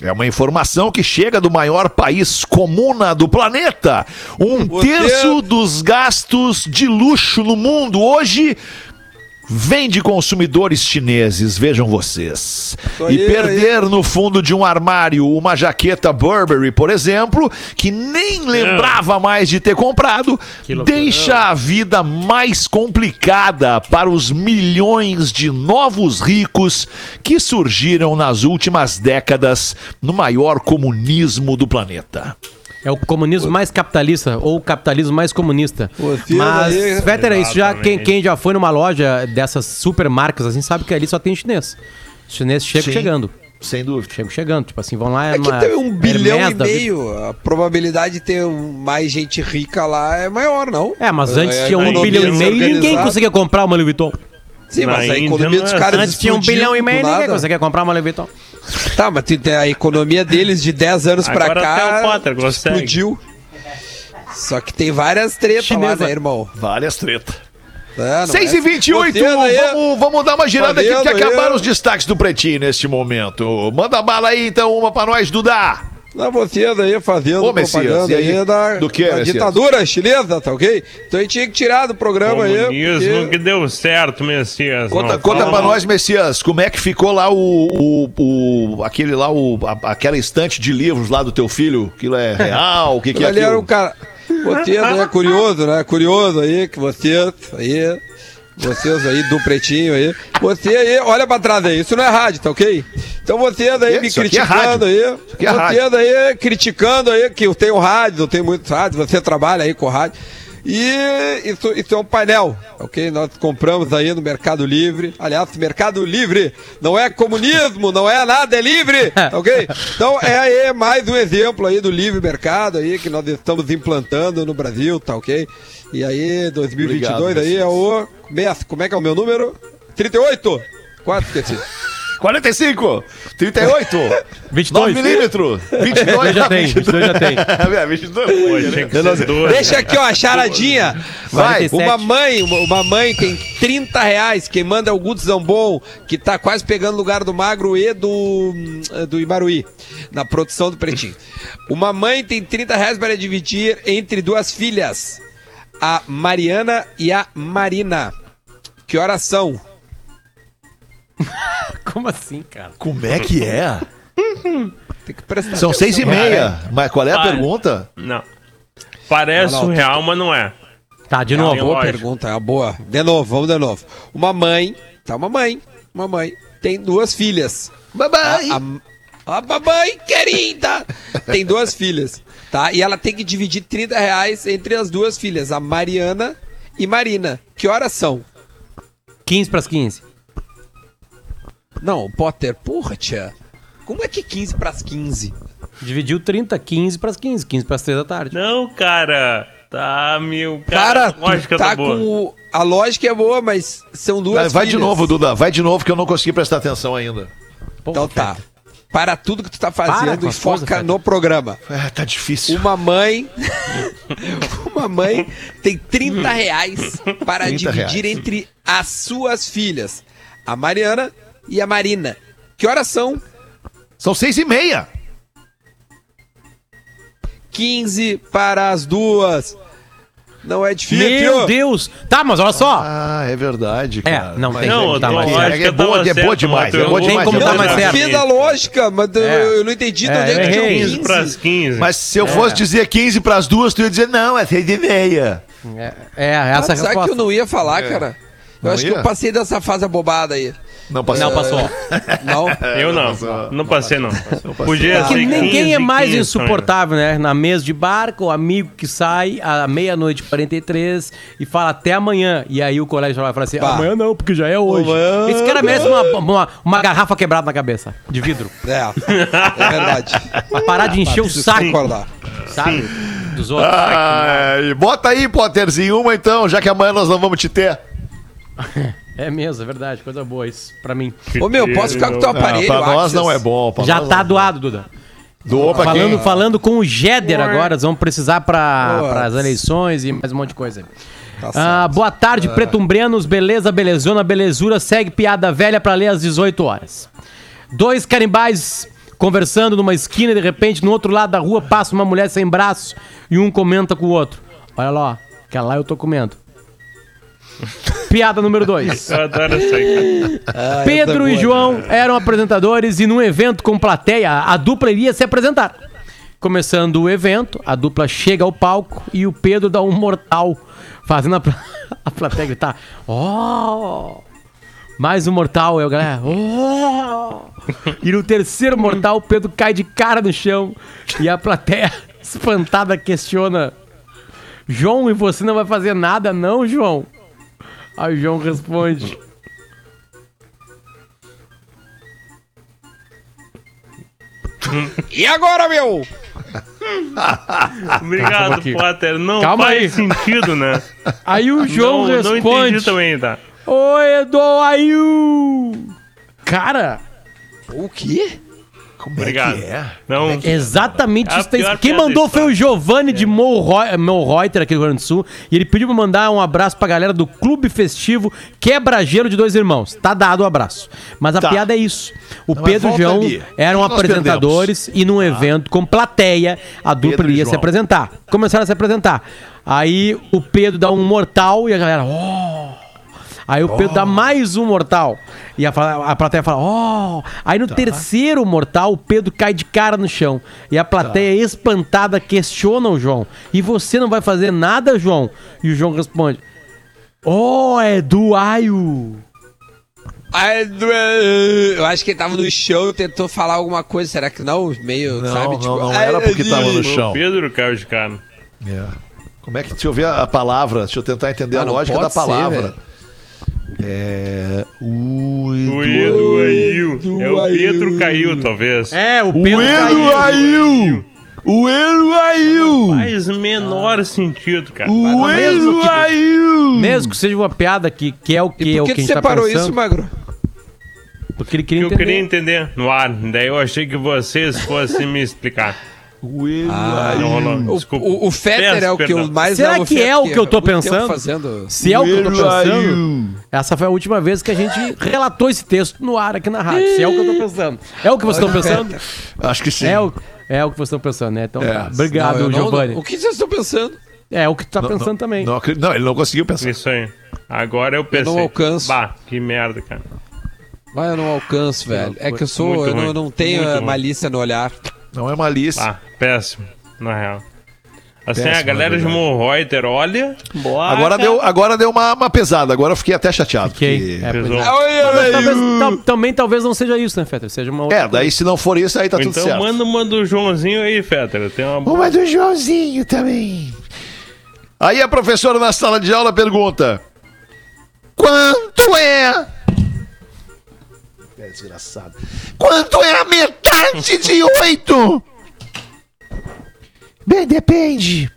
S4: É uma informação que chega do maior país comuna do planeta. Um terço dos gastos de luxo no mundo hoje vem de consumidores chineses, vejam vocês.
S6: Isso
S4: E
S6: aí,
S4: perder no fundo de um armário uma jaqueta Burberry, por exemplo, que nem lembrava mais de ter comprado, deixa a vida mais complicada para os milhões de novos ricos que surgiram nas últimas décadas no maior comunismo do planeta.
S5: É o comunismo mais capitalista ou o capitalismo mais comunista.
S6: Você
S5: Mas,
S6: daí-
S5: Vetter, isso já, quem, quem já foi numa loja dessas super marcas assim, sabe que ali só tem chinês. Os chineses chegam
S4: Sim.
S5: chegando.
S4: Sem dúvida.
S5: Chegam chegando. Tipo assim, vão lá.
S6: É que
S5: numa
S6: tem um bilhão e meio. A probabilidade de ter mais gente rica lá é maior, não?
S5: É, mas antes
S6: É,
S5: tinha um bilhão e meio e ninguém conseguia comprar uma Louis Vuitton.
S6: Sim,
S7: Na
S6: mas a economia dos
S7: é
S6: caras
S5: Antes tinha um bilhão e meio e ninguém conseguia comprar uma Louis Vuitton.
S6: Tá, mas a economia deles de 10 anos pra
S7: Agora até
S6: cá
S7: o Potter consegue.
S6: explodiu. Só que tem várias tretas lá, né, irmão?
S4: Várias tretas.
S6: É, não
S4: 6 e
S6: é?
S4: 28
S6: Você aí-
S4: vamos, vamos dar uma girada aqui, porque acabaram os destaques do Pretinho neste momento. Manda bala aí, então, uma pra nós, Dudá.
S6: Não, vocês aí fazendo
S4: Ô, Messias,
S6: propaganda
S4: aí?
S6: aí da,
S4: Do que,
S6: da ditadura chinesa, tá ok? Então a gente tinha que tirar do programa aí.
S7: Comunismo
S6: porque-
S7: que deu certo, Messias.
S4: Conta,
S7: Não
S4: conta pra nós, Messias, como é que ficou lá o, o, o- aquele lá, o, a- aquela estante de livros lá do teu filho? Aquilo é real? O que, que é
S6: Ele era um
S4: aquilo?
S6: cara. Vocês aí, curioso, né? Curioso aí, que vocês aí. Vocês aí do pretinho aí. Você aí, olha pra trás aí. Isso não é rádio, tá ok? Então vocês aí me
S4: Isso aqui é
S6: criticando
S4: rádio.
S6: aí.
S4: Isso aqui é
S6: vocês aí criticando aí que eu tenho rádio, eu tenho muitos rádios, você trabalha aí com rádio. E isso, isso é um painel, ok? Nós compramos aí no Mercado Livre. Aliás, Mercado Livre não é comunismo, não é nada, é livre, ok? Então é aí mais um exemplo aí do livre mercado aí que nós estamos implantando no Brasil, tá ok? E aí, 2022
S4: Obrigado,
S6: aí é o... meia- Como é que é o meu número? 38! Quase esqueci.
S4: 45, 38,
S5: 22.
S4: 9 milímetros, 22
S5: já tem, 22 já tem.
S4: É, 22
S7: Pô, tinha que ser dois,
S6: Deixa aqui, ó, a charadinha.
S4: Vai,
S5: 47.
S6: Uma mãe, uma, uma mãe tem 30 reais. Quem manda é o Guto Zambon, que tá quase pegando o lugar do Magro e do, do Imaruí, na produção do Pretinho. Uma mãe tem 30 reais para dividir entre duas filhas, a Mariana e a Marina. Que horas são?
S5: Como assim, cara?
S4: Como é que é?
S6: Tem que prestar
S4: São
S6: atenção.
S4: 6 e meia. Mas qual é a pergunta?
S7: Não. Parece
S6: Não, não,
S7: surreal, mas não é.
S5: Tá, de
S6: É
S5: novo.
S7: Tem
S6: boa
S7: lógica.
S6: pergunta, é uma boa. De novo, vamos de novo. Uma mãe, tá uma mãe, uma mãe, tem duas filhas.
S4: Bye.
S6: A, A mamãe querida tem duas filhas, tá? E ela tem que dividir 30 reais entre as duas filhas, a Mariana e Marina. Que horas são?
S5: 15 pras 15.
S6: Não, Potter, porra, tia. Como é que 15 pras 15?
S5: Dividiu 30, 15 pras 15, 15 pras 3 da tarde.
S7: Não, cara. Tá, meu.
S6: Cara,
S7: Cara, lógica
S6: tá
S7: tá boa.
S6: com. o- A lógica é boa, mas são duas
S4: Vai, vai de novo, Duda. Vai de novo que eu não consegui prestar atenção ainda.
S5: Porra,
S6: Então tá.
S5: Feta.
S6: Para tudo que tu tá fazendo e foca
S5: Feta.
S6: no programa.
S4: É, tá difícil.
S6: Uma mãe. uma mãe tem 30 reais para
S4: 30
S6: dividir
S4: reais.
S6: entre as suas filhas, a Mariana e a Marina. Que horas são?
S4: São seis e meia.
S6: 15 para as duas. Não é difícil.
S5: Meu Deus! Tá, mas olha só.
S4: Ah, é verdade,
S5: É,
S4: cara.
S5: não
S4: Mas
S5: tem
S7: Não,
S5: como tá mais
S7: lógica
S5: certo.
S4: é boa,
S7: tava
S4: é boa demais, é boa demais.
S5: como
S4: é
S5: tá
S4: boa
S5: mais certo.
S6: Fiz a lógica, mas eu-
S5: É.
S6: eu não entendi de
S5: É,
S6: onde é que
S5: eu
S6: tinha
S5: errei.
S7: 15 pras
S6: 15.
S7: 15.
S4: Mas se eu fosse dizer 15 pras duas, tu ia dizer, não, é seis e meia.
S5: É, é essa é a
S6: Sabe que eu não ia falar, cara? Eu
S4: Não
S6: acho que
S4: ia?
S6: eu passei dessa fase abobada aí.
S4: Não passou.
S5: Não, passou.
S6: Não?
S7: Eu não.
S4: passou.
S7: Não passei, não. Podia
S5: Que
S7: ser
S5: ninguém é
S7: 15,
S5: mais
S7: 15
S5: insuportável, né? Na mesa de barco, o amigo que sai à meia-noite e 43 e fala até amanhã. E aí o colégio vai falar assim:
S6: Bah.
S5: amanhã não, porque já é hoje.
S6: Amanhã
S5: Esse cara merece uma, uma, uma garrafa quebrada na cabeça, de vidro.
S6: É, é verdade.
S5: Pra parar de encher o saco,
S6: concordar.
S5: sabe? Dos outros.
S4: Ah, e bota aí, Potterzinho, uma então, já que amanhã nós não vamos te ter.
S5: É mesmo, é verdade. Coisa boa isso, pra mim.
S6: Ô meu, posso ficar com teu aparelho?
S4: Ah, pra nós
S6: Axis?
S4: não é bom. pra
S5: Já
S4: nós
S5: tá
S4: não.
S5: doado, Duda.
S4: Doou pra
S5: Falando,
S4: quem?
S5: falando com o Jeder agora, nós vamos precisar para as eleições e mais um monte de coisa.
S6: Tá
S5: Ah, boa tarde, pretumbrianos, beleza, belezona, belezura, segue piada velha pra ler às 18 horas. Dois carimbais conversando numa esquina e de repente no outro lado da rua passa uma mulher sem braço e um comenta com o outro. Olha lá, ó, aquela lá eu tô comendo. Piada número 2.
S7: Eu adoro isso aí, cara.
S6: Ah, essa
S5: Pedro
S6: é boa,
S5: e João eram apresentadores e num evento com plateia, a dupla iria se apresentar. Começando o evento, a dupla chega ao palco e o Pedro dá um mortal, fazendo a, a plateia gritar: Oh! Mais um mortal, eu, galera. Oh! E no terceiro mortal, o Pedro cai de cara no chão e a plateia, espantada, questiona: João, e você não vai fazer nada, não, João? Aí o João responde.
S6: E agora, meu?
S7: Obrigado. Potter. Não
S5: Calma
S7: faz
S5: aí.
S7: sentido, né?
S5: Aí o João
S7: não, não
S5: responde.
S7: entendi também, tá?
S5: Oi, Edoaiu! Cara,
S6: O quê?
S7: Obrigado.
S4: é?
S7: Não,
S5: exatamente
S7: É a
S5: isso. tem-
S7: pior
S5: Quem mandou foi o. Giovanni de Molreuter, aqui do Rio Grande do Sul. E ele pediu pra mandar um abraço pra galera do Clube Festivo Quebra-Gelo de Dois Irmãos. Tá dado o abraço. Mas a
S4: Tá.
S5: piada é isso. O
S4: Não,
S5: Pedro e João
S4: ali.
S5: eram apresentadores e num evento com plateia, a dupla
S4: Pedro
S5: ia se apresentar. Começaram a se apresentar. Aí o Pedro dá um mortal e a galera. Oh! Aí o Pedro dá mais um mortal. E a, a plateia fala, ó. Aí no terceiro mortal, o Pedro cai de cara no chão. E a plateia, espantada, questiona o João. E você não vai fazer nada, João? E o João responde: Ó, é do Aio.
S6: Ai, do- Eu acho que ele tava no chão e tentou falar alguma coisa. Será que não? Meio,
S4: Não,
S6: sabe?
S4: não,
S6: tipo,
S4: não era porque tava no chão.
S7: Pedro caiu de cara.
S4: É. Como é que, deixa eu ver a palavra, deixa eu tentar entender
S6: Ah,
S4: a
S6: não
S4: lógica
S6: pode
S4: da
S6: ser,
S4: palavra.
S6: velho.
S4: É. O
S7: O Edu. É o Pedro caiu, talvez.
S5: É, o
S4: O
S5: Pedro
S4: Edu Aiu! O Edu Aiu!
S7: Faz menor sentido, cara.
S4: O Edu
S5: que-
S4: Aiu!
S5: Mesmo que seja uma piada que, que é o que, é o
S6: por
S5: que
S6: que
S5: a gente tá
S6: separou isso, Magro?
S5: Porque ele
S7: Que
S5: queria
S7: eu
S5: entender.
S7: queria entender no ar. Daí eu achei que vocês fossem me explicar.
S6: Ah,
S7: Não rolou.
S6: O, o, o Fetter
S7: Peço
S6: é o que
S7: perdão.
S6: eu mais
S5: Será que é o que eu tô
S6: tempo
S5: pensando?
S6: fazendo.
S5: Se é o que eu tô pensando, essa foi a última vez que a gente relatou esse texto no ar aqui na rádio. Se é o que eu tô pensando. É o que vocês estão pensando?
S4: Acho que sim.
S5: É o, é o que vocês estão pensando, né? Então,
S4: É.
S5: tá. obrigado,
S6: Não, eu não-
S5: Giovanni.
S6: O que vocês estão pensando?
S5: É o que tu tá
S4: Não,
S5: pensando
S4: não,
S5: também.
S4: Não, não, ele não conseguiu pensar.
S7: Isso aí. Agora eu pensei.
S6: não alcanço.
S7: Bah, que merda, cara.
S6: Vai, eu não alcanço, velho. É que eu sou. Eu não, eu não tenho malícia no olhar.
S4: Não é malícia.
S7: Ah, péssimo, na real. Assim, a
S4: Péssimo,
S7: galera
S4: na
S7: de
S4: verdade.
S7: Monreuter, olha. Boa.
S4: Agora deu, agora deu uma, uma pesada, agora eu fiquei até chateado.
S5: Fiquei.
S4: porque-
S5: É, é.
S7: Pesou.
S5: Mas talvez- tal- também talvez não seja isso, né, Fetter? Seja uma outra.
S4: É, daí se não for isso, aí tá tudo
S7: Então
S4: certo.
S7: manda uma do Joãozinho aí, Fetter. Tem uma.
S4: Uma do Joãozinho também. Aí a professora na sala de aula pergunta: Quanto é? É desgraçado. Quanto é a metade de oito? Bem, depende.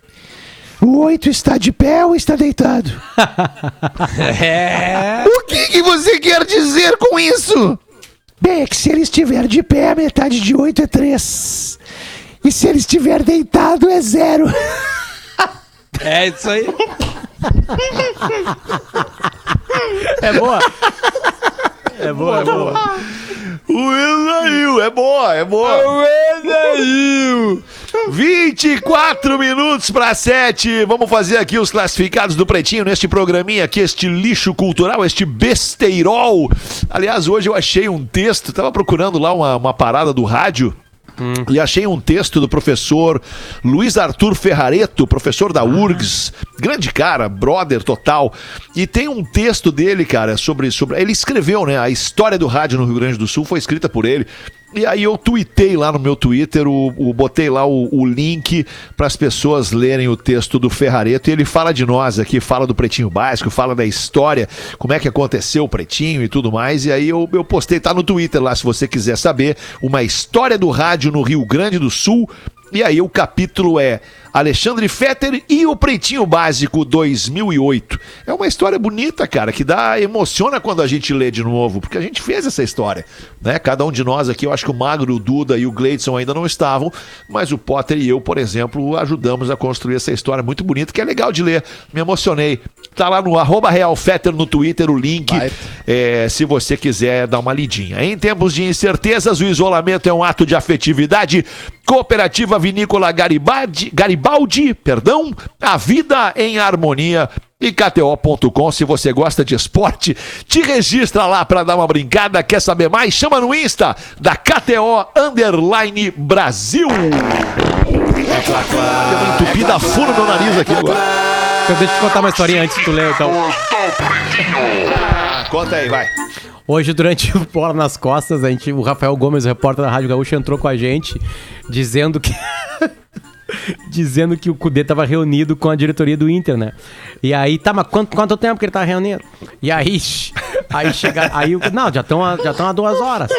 S4: O oito está de pé ou está deitado? O que, que você quer dizer com isso? Bem, é que se ele estiver de pé, a metade de oito é três. E se ele estiver deitado, é zero.
S6: É isso aí.
S5: É boa. É boa, é boa.
S4: O Enail, é boa, é boa. O Enail. 24 minutos para 7. Vamos fazer aqui os classificados do Pretinho neste programinha aqui, este lixo cultural, este besteirol. Aliás, hoje eu achei um texto, tava procurando lá uma, uma parada do rádio. E achei um texto do professor Luiz Arthur Ferrareto, professor da URGS, grande cara, brother total. E tem um texto dele, cara, sobre, sobre. Ele escreveu, né? A história do rádio no Rio Grande do Sul foi escrita por ele. E aí eu tuitei lá no meu Twitter, o, o- botei lá o, o link para as pessoas lerem o texto do Ferrareto. E ele fala de nós aqui, fala do Pretinho Básico, fala da história, como é que aconteceu o Pretinho e tudo mais. E aí eu, eu postei, tá no Twitter lá, se você quiser saber, uma história do rádio no Rio Grande do Sul. E aí o capítulo é Alexandre Fetter e o Pretinho Básico 2008. É uma história bonita, cara, que dá emociona quando a gente lê de novo, porque a gente fez essa história, né? Cada um de nós aqui, eu acho que o Magro, o Duda e o Gleidson ainda não estavam, mas o Potter e eu, por exemplo, ajudamos a construir essa história muito bonita, que é legal de ler. Me emocionei. Tá lá no arroba Real Fetter no Twitter o link, é, se você quiser dar uma lidinha. Em tempos de incertezas, o isolamento é um ato de afetividade. Cooperativa Vinícola Garibaldi, Garibaldi, perdão, a vida em harmonia. E KTO.com, se você gosta de esporte, te registra lá para dar uma brincada. Quer saber mais? Chama no Insta da KTO Underline Brasil. Deu uma entupida fundo no nariz aqui agora.
S5: Então, deixa eu te contar uma historinha antes de tu ler, então.
S4: Ah, conta aí, vai.
S5: Hoje, durante o Bola nas Costas, a gente, o Rafael Gomes, o repórter da Rádio Gaúcha, entrou com a gente dizendo que. dizendo que o Cudê tava reunido com a diretoria do Inter, né? E aí, tá, mas quanto, quanto tempo que ele tá reunido? E aí, aí chega. Aí, o- não, já estão já tão há duas horas.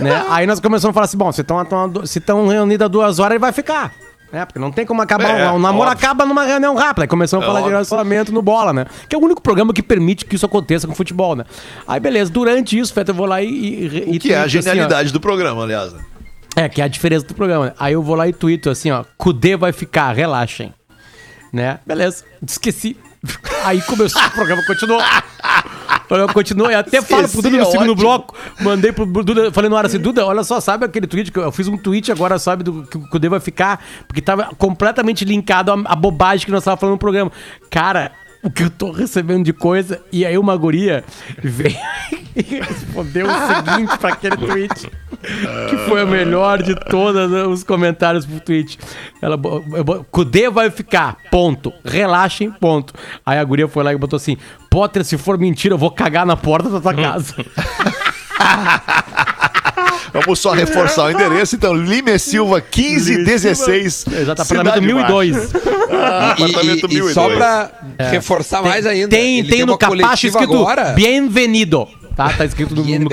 S5: Né? Aí nós começamos a falar assim: bom, se estão reunidos há duas horas, ele vai ficar. É, porque não tem como acabar.
S4: É,
S5: um, namoro acaba numa reunião rápida. Aí começamos a falar de
S4: óbvio.
S5: relacionamento no bola, né? Que é o único programa que permite que isso aconteça com futebol, né? Aí, beleza, durante isso, Feta, eu vou lá e. e, e
S4: Que é a
S5: assim,
S4: genialidade do programa, aliás. né?
S5: É, que é a diferença do programa. né? Aí eu vou lá e tuito assim, ó. Cudê vai ficar, relaxem. Né? Beleza. Esqueci. Aí começou o programa, continuou. O programa continuou. E até falo pro Duda no
S4: Esqueci, é
S5: segundo
S4: ótimo.
S5: bloco. Mandei pro Duda, falei no ar assim, Duda, olha só, sabe aquele tweet que eu eu fiz um tweet agora, sabe, do que o Cudê vai ficar, porque tava completamente linkado à, à bobagem que nós tava falando no programa. Cara, o que eu tô recebendo de coisa, e aí uma guria veio e respondeu o seguinte pra aquele tweet, que foi o melhor de todos os comentários pro tweet. Ela, Cudê vai ficar, ponto. Relaxem, ponto. Aí a guria foi lá e botou assim, Potter, se for mentira, eu vou cagar na porta da tua casa.
S4: Vamos só reforçar o endereço, então. Lime Silva, 1516.
S5: Exato, apartamento 1002.
S4: Baixa. Ah,
S6: E,
S4: apartamento
S6: e- e
S4: 1002.
S6: só pra reforçar mais ainda.
S5: Tem, tem
S6: deu
S5: no capacho escrito
S6: agora.
S5: Bienvenido. Tá, tá escrito no, no.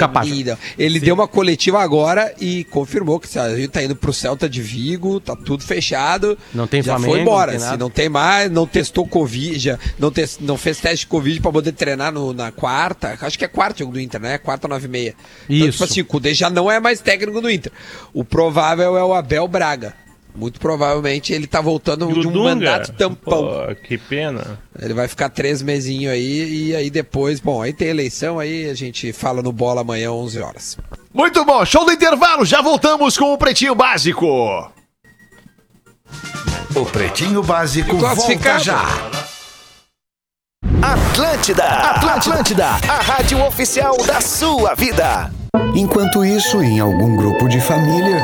S6: Ele deu uma coletiva agora e confirmou que a gente tá indo pro Celta de Vigo, tá tudo fechado.
S5: Não tem
S6: já
S5: Flamengo,
S6: foi embora.
S5: não tem nada.
S6: não tem mais, não testou Covid, já, não, tes- não fez teste de Covid pra poder treinar no- na quarta. Acho que é quarta do Inter, né? Quarta, nove e meia. Então,
S5: Isso.
S6: tipo assim, o Cudê já não é mais técnico do Inter. O provável é o Abel Braga. Muito provavelmente ele tá voltando
S7: E
S6: de um
S7: Dunga?
S6: mandato tampão.
S7: Pô, que pena.
S6: Ele vai ficar três mesinhos aí e aí depois, bom, aí tem eleição, aí a gente fala no bola amanhã 11 horas.
S4: Muito bom, show do intervalo. Já voltamos com o Pretinho Básico.
S3: O Pretinho Básico volta já.
S1: Atlântida, Atlântida, a rádio oficial da sua vida.
S3: Enquanto isso, em algum grupo de família.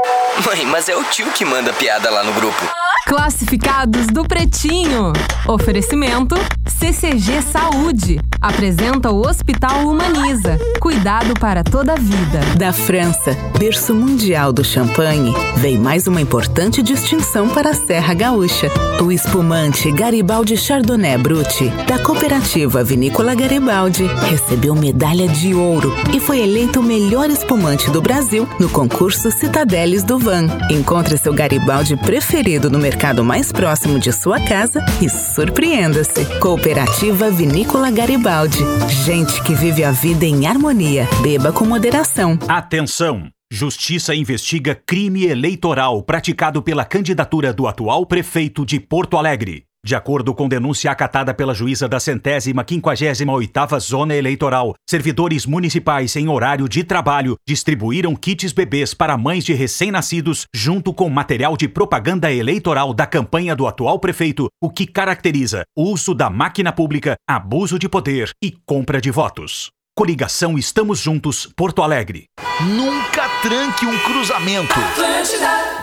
S8: Mãe, mas é o tio que manda piada lá no grupo.
S9: Classificados do Pretinho. Oferecimento CCG Saúde. Apresenta o Hospital Humaniza. Cuidado para toda a vida.
S10: Da França, berço mundial do champanhe, vem mais uma importante distinção para a Serra Gaúcha. O espumante Garibaldi Chardonnay Brut, da cooperativa Vinícola Garibaldi, recebeu medalha de ouro e foi eleito o melhor espumante do Brasil no concurso Citadeles do Van. Encontre seu Garibaldi preferido no mercado mais próximo de sua casa e surpreenda-se. Cooperativa Vinícola Garibaldi. Gente que vive a vida em harmonia. Beba com moderação.
S11: Atenção! Justiça investiga crime eleitoral praticado pela candidatura do atual prefeito de Porto Alegre. De acordo com denúncia acatada pela juíza da centésima quinquagésima oitava zona eleitoral, servidores municipais em horário de trabalho distribuíram kits bebês para mães de recém-nascidos junto com material de propaganda eleitoral da campanha do atual prefeito, o que caracteriza uso da máquina pública, abuso de poder e compra de votos. Coligação Estamos Juntos, Porto Alegre.
S4: Nunca tranque um cruzamento.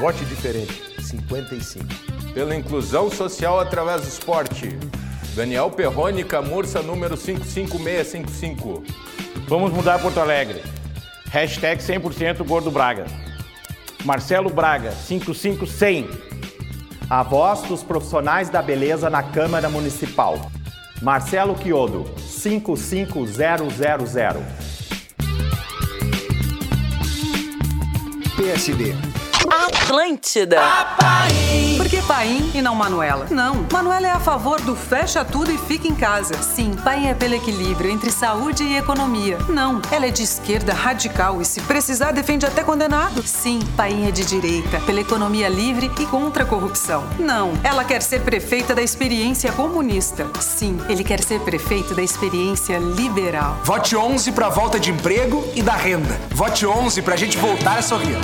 S12: Vote diferente. 55. Pela inclusão social através do esporte. Daniel Perrone, Camurça, número 55655.
S13: Vamos mudar Porto Alegre. Hashtag 100% Gordo Braga. Marcelo Braga, 55100.
S14: A voz dos profissionais da beleza na Câmara Municipal. Marcelo Quiodo, 55000.
S1: PSD.
S15: Atlântida. Por que Paim e não Manuela? Não, Manuela é a favor do fecha tudo e fica em casa. Sim, Paim é pelo equilíbrio entre saúde e economia. Não, ela é de esquerda radical e se precisar defende até condenado. Sim, Paim é de direita, pela economia livre e contra a corrupção. Não, ela quer ser prefeita da experiência comunista. Sim, ele quer ser prefeito da experiência liberal.
S16: Vote 11 para volta de emprego e da renda. Vote 11 pra gente voltar a sorrir.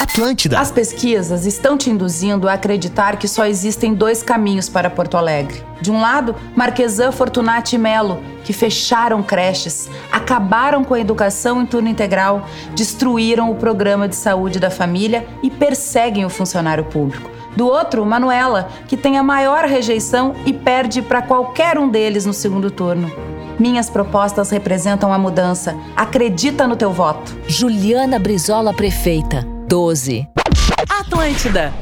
S1: Atlântida.
S17: As pesquisas estão te induzindo a acreditar que só existem dois caminhos para Porto Alegre. De um lado, Marquesan, Fortunati e Melo, que fecharam creches, acabaram com a educação em turno integral, destruíram o programa de saúde da família e perseguem o funcionário público. Do outro, Manuela, que tem a maior rejeição e perde para qualquer um deles no segundo turno. Minhas propostas representam a mudança. Acredita no teu voto.
S18: Juliana Brizola, prefeita. 12.
S15: Atlântida.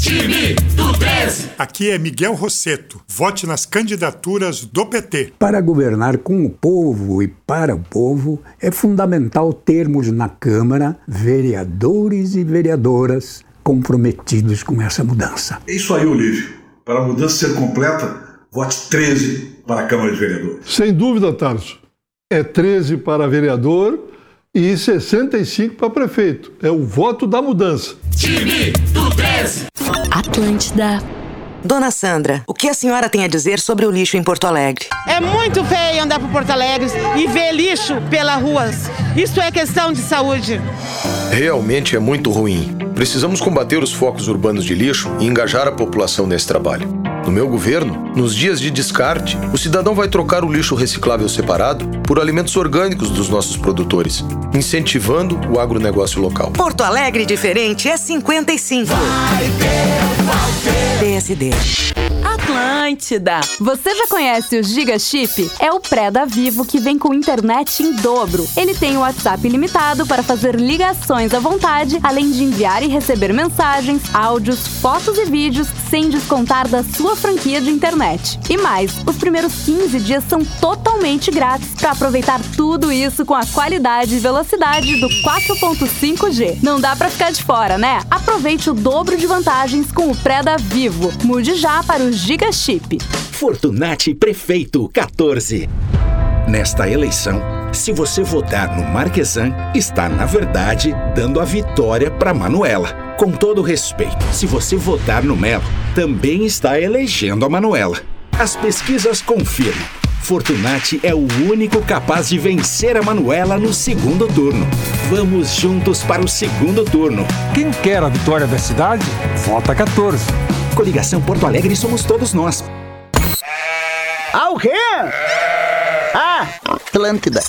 S19: Time do 13. Aqui é Miguel Rosseto. Vote nas candidaturas do PT.
S20: Para governar com o povo e para o povo, é fundamental termos na Câmara vereadores e vereadoras comprometidos com essa mudança.
S21: É isso aí, Olívio. Para a mudança ser completa, vote 13 para a Câmara de Vereadores.
S22: Sem dúvida, Tarso. É 13 para vereador e 65 para prefeito. É o voto da mudança.
S19: Time do 13.
S18: Atlântida.
S23: Dona Sandra, o que a senhora tem a dizer sobre o lixo em Porto Alegre?
S24: É muito feio andar por Porto Alegre e ver lixo pelas ruas. Isso é questão de saúde.
S25: Realmente é muito ruim. Precisamos combater os focos urbanos de lixo e engajar a população nesse trabalho. No meu governo, nos dias de descarte, o cidadão vai trocar o lixo reciclável separado por alimentos orgânicos dos nossos produtores, incentivando o agronegócio local.
S23: Porto Alegre diferente é 55. Vai ter, vai ter. PSD.
S9: Atlântida. Você já conhece o Giga Chip? É o pré da Vivo que vem com internet em dobro. Ele tem o WhatsApp ilimitado para fazer ligações à vontade, além de enviar e receber mensagens, áudios, fotos e vídeos, sem descontar da sua franquia de internet. E mais, os primeiros 15 dias são totalmente grátis para aproveitar tudo isso com a qualidade e velocidade do 4.5G. Não dá para ficar de fora, né? Aproveite o dobro de vantagens com o pré da Vivo. Mude já para o Giga Chip.
S1: Fortunati Prefeito 14. Nesta eleição, se você votar no Marquesan, está, na verdade, dando a vitória para Manuela.
S26: Com todo respeito, se você votar no Melo, também está elegendo a Manuela. As pesquisas confirmam. Fortunati é o único capaz de vencer a Manuela no segundo turno. Vamos juntos para o segundo turno.
S27: Quem quer a vitória da cidade, vota 14.
S26: Coligação Porto Alegre somos todos nós.
S10: Ah, o quê? Ah, Atlântida.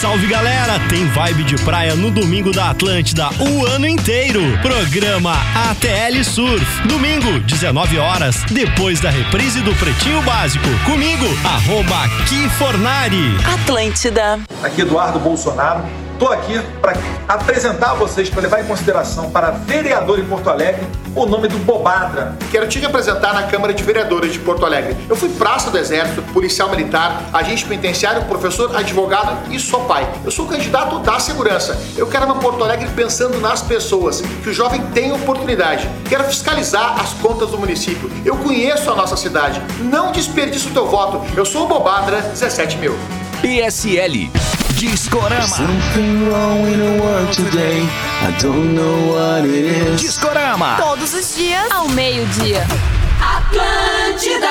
S28: Salve galera, tem vibe de praia no domingo da Atlântida o ano inteiro. Programa ATL Surf. Domingo, 19 horas, depois da reprise do Pretinho Básico. Comigo, arroba Kifornari.
S9: Atlântida.
S29: Aqui Eduardo Bolsonaro. Estou aqui para apresentar a vocês, para levar em consideração para vereador em Porto Alegre, o nome do Bobadra.
S30: Quero te representar na Câmara de Vereadores de Porto Alegre. Eu fui praça do Exército, policial militar, agente penitenciário, professor, advogado e sou pai. Eu sou candidato da segurança. Eu quero uma Porto Alegre pensando nas pessoas, que o jovem tem oportunidade. Quero fiscalizar as contas do município. Eu conheço a nossa cidade. Não desperdice o teu voto. Eu sou o Bobadra, 17 mil.
S28: PSL. Discorama. Discorama.
S9: Todos os dias ao meio-dia.
S1: Atlântida.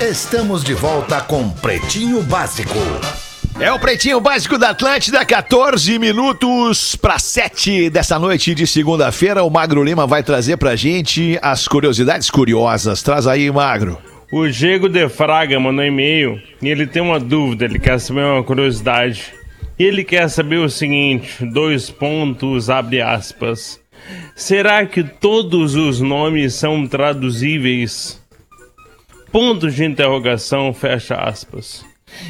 S1: Estamos de volta com Pretinho Básico.
S4: É o Pretinho Básico da Atlântida, 14 minutos para 7 dessa noite de segunda-feira. O Magro Lima vai trazer pra gente as curiosidades curiosas. Traz aí, Magro.
S31: O Diego de Fraga mandou um e-mail e ele tem uma dúvida, ele quer saber uma curiosidade. Ele quer saber o seguinte: dois pontos, abre aspas. Será que todos os nomes são traduzíveis? Pontos de interrogação, fecha aspas.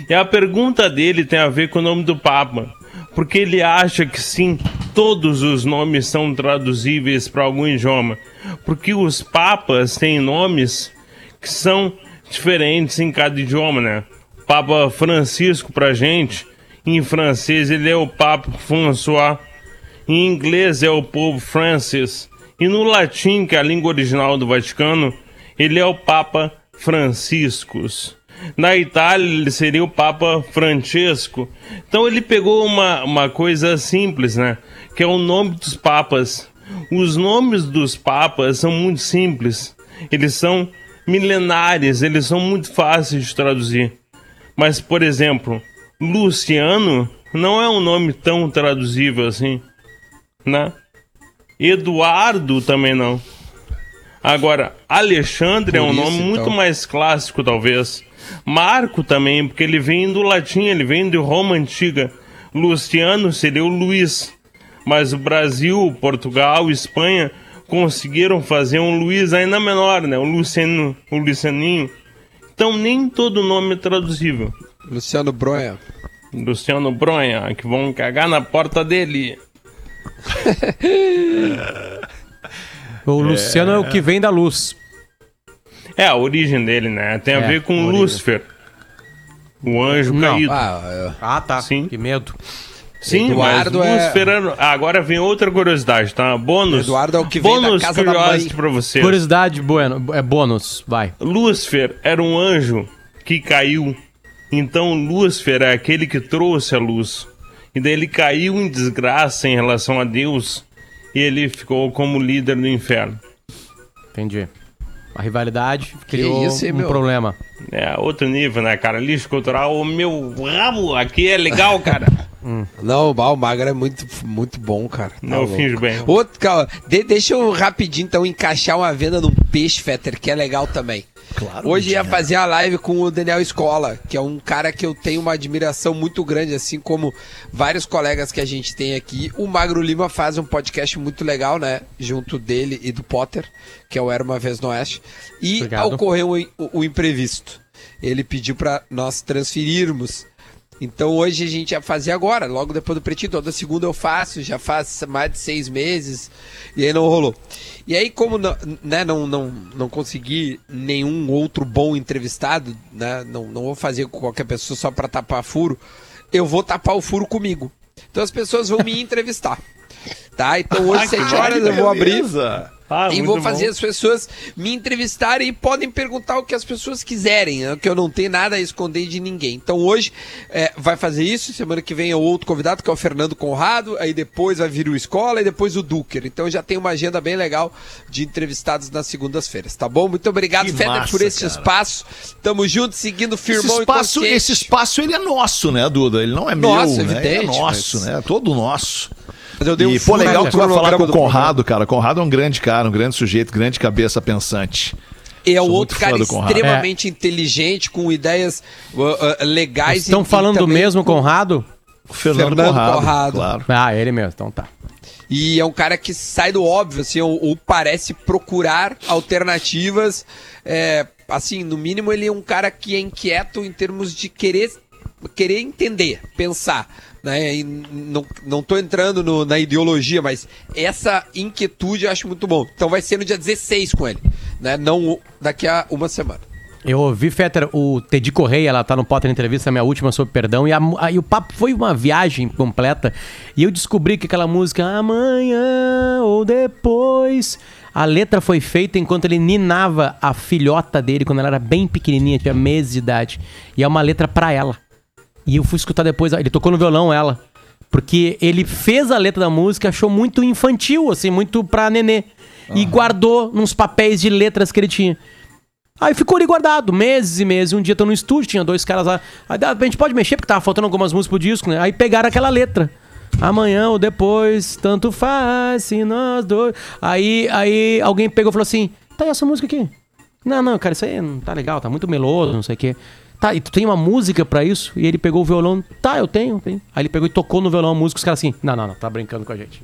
S31: E a pergunta dele tem a ver com o nome do Papa, porque ele acha que sim, todos os nomes são traduzíveis para algum idioma, porque os papas têm nomes que são diferentes em cada idioma, né? Papa Francisco pra gente, em francês ele é o Papa François, em inglês é o Pope Francis, e no latim, que é a língua original do Vaticano, ele é o Papa Franciscus. Na Itália ele seria o Papa Francesco. Então ele pegou uma, uma coisa simples, né? Que é o nome dos papas. Os nomes dos papas são muito simples. Eles são milenares, eles são muito fáceis de traduzir. Mas, por exemplo, Luciano não é um nome tão traduzível assim, né? Eduardo também não. Agora, Alexandre é um nome muito
S6: então.
S31: mais clássico, talvez. Marco também, porque ele vem do latim, ele vem de Roma antiga. Luciano seria o Luiz. Mas o Brasil, Portugal, Espanha conseguiram fazer um Luiz ainda menor, né? O Luciano, o Lucianinho. Então nem todo nome é traduzível.
S6: Luciano Bronha.
S31: Luciano Bronha, que vão cagar na porta dele.
S5: O Luciano é o que vem da luz.
S31: É a origem dele, né? Tem a
S5: É,
S31: ver com. Lúcifer. O anjo
S5: Não.
S31: caído.
S5: Ah, tá.
S31: Sim.
S5: Que medo.
S31: Sim,
S6: Eduardo
S31: mas
S6: é-
S31: Lúcifer era- Agora vem outra curiosidade, tá? Bônus.
S6: Eduardo é o que vem da
S31: bônus
S6: casa da
S31: curiosity
S6: mãe.
S31: pra você.
S5: Curiosidade bueno, é bônus, vai.
S31: Lúcifer era um anjo que caiu. Então Lúcifer é aquele que trouxe a luz. E daí ele caiu em desgraça em relação a Deus. E ele ficou como líder do inferno.
S5: Entendi. A rivalidade criou
S6: isso, hein,
S5: um
S6: meu?
S5: problema.
S31: É, outro nível, né, cara? Lixo cultural. O meu rabo aqui é legal, cara.
S6: Não, o Mal Magro é muito, muito bom, cara. Tá
S31: Não, eu
S6: louco.
S31: finjo bem.
S6: Outro, calma, de- deixa eu rapidinho então encaixar uma venda num peixe, Fetter, que é legal também.
S4: Claro.
S6: Hoje ia fazer a live com o Daniel Escola, que é um cara que eu tenho uma admiração muito grande, assim como vários colegas que a gente tem aqui. O Magro Lima faz um podcast muito legal, né? Junto dele e do Potter, que é o Era Uma Vez no Oeste. E
S5: Obrigado.
S6: ocorreu o, o- o imprevisto. Ele pediu para nós transferirmos. Então hoje a gente ia fazer agora, logo depois do pretinho. Toda segunda eu faço, já faz mais de seis meses. E aí não rolou. E aí, como não, né, não, não, não consegui nenhum outro bom entrevistado, né? Não, não vou fazer com qualquer pessoa só para tapar furo, eu vou tapar o furo comigo. Então as pessoas vão me entrevistar. Tá? Então hoje, sete horas, eu vou abrir.
S31: beleza. Ah,
S6: e vou fazer
S31: bom.
S6: as pessoas me entrevistarem e podem perguntar o que as pessoas quiserem, né? que eu não tenho nada a esconder de ninguém. Então hoje é, vai fazer isso, semana que vem é outro convidado, que é o Fernando Conrado, aí depois vai vir o Escola e depois o Duker. Então já tem uma agenda bem legal de entrevistados nas segundas-feiras, tá bom? Muito obrigado, Feder, por esse
S4: cara.
S6: espaço. Tamo junto, seguindo
S4: Esse
S6: firmão
S4: espaço,
S6: e
S4: esse espaço ele é nosso, né, Duda? Ele não é
S6: Nosso,
S4: meu, né? Ele é nosso,
S6: mas-
S4: né? Todo nosso.
S6: Mas eu dei um
S4: e, pô,
S6: furo
S4: legal que tu vai falar com o
S6: do
S4: Conrado, cara. O Conrado é um grande cara, um grande sujeito, grande cabeça pensante.
S6: E é
S4: Sou
S6: outro cara extremamente inteligente, com ideias uh, uh, legais.
S5: Estão falando do mesmo
S6: com-
S5: Conrado?
S4: Fernando,
S6: Fernando
S4: Conrado,
S6: Conrado.
S4: claro.
S5: Ah, ele mesmo, então tá.
S6: E é um cara que sai do óbvio, assim, ou, ou parece procurar alternativas. é, assim, no mínimo, ele é um cara que é inquieto em termos de querer, querer entender, pensar. Né? E não, não entrando no- na ideologia, mas essa inquietude eu acho muito bom. Então vai ser no dia 16 com ele, né? Não daqui a uma semana.
S5: Eu ouvi, Fetter, o Teddy Correia, ela tá no Potter Entrevista, a minha última sobre perdão, e, a mu- aí o papo foi uma viagem completa, e eu descobri que aquela música Amanhã ou Depois, a letra foi feita enquanto ele ninava a filhota dele, quando ela era bem pequenininha, tinha meses de idade, e é uma letra pra ela. E eu fui escutar depois, ele tocou no violão ela, porque ele fez a letra da música, achou muito infantil, assim, muito pra nenê, e guardou nos papéis de letras que ele tinha. Aí ficou ali guardado, meses e meses. Um dia tô no estúdio, tinha dois caras lá. Aí "Ah, a gente pode mexer, porque tava faltando algumas músicas pro disco, né? Aí pegaram aquela letra. Amanhã ou depois, tanto faz, se nós dois. Aí, aí alguém pegou e falou assim: tá, e essa música aqui? Não, não, cara, isso aí não tá legal, tá muito meloso, não sei o quê. Tá, e tu tem uma música pra isso? E ele pegou o violão, tá, eu tenho, tenho. Aí ele pegou e tocou no violão a música, os caras assim, não, não, não, tá brincando com a gente.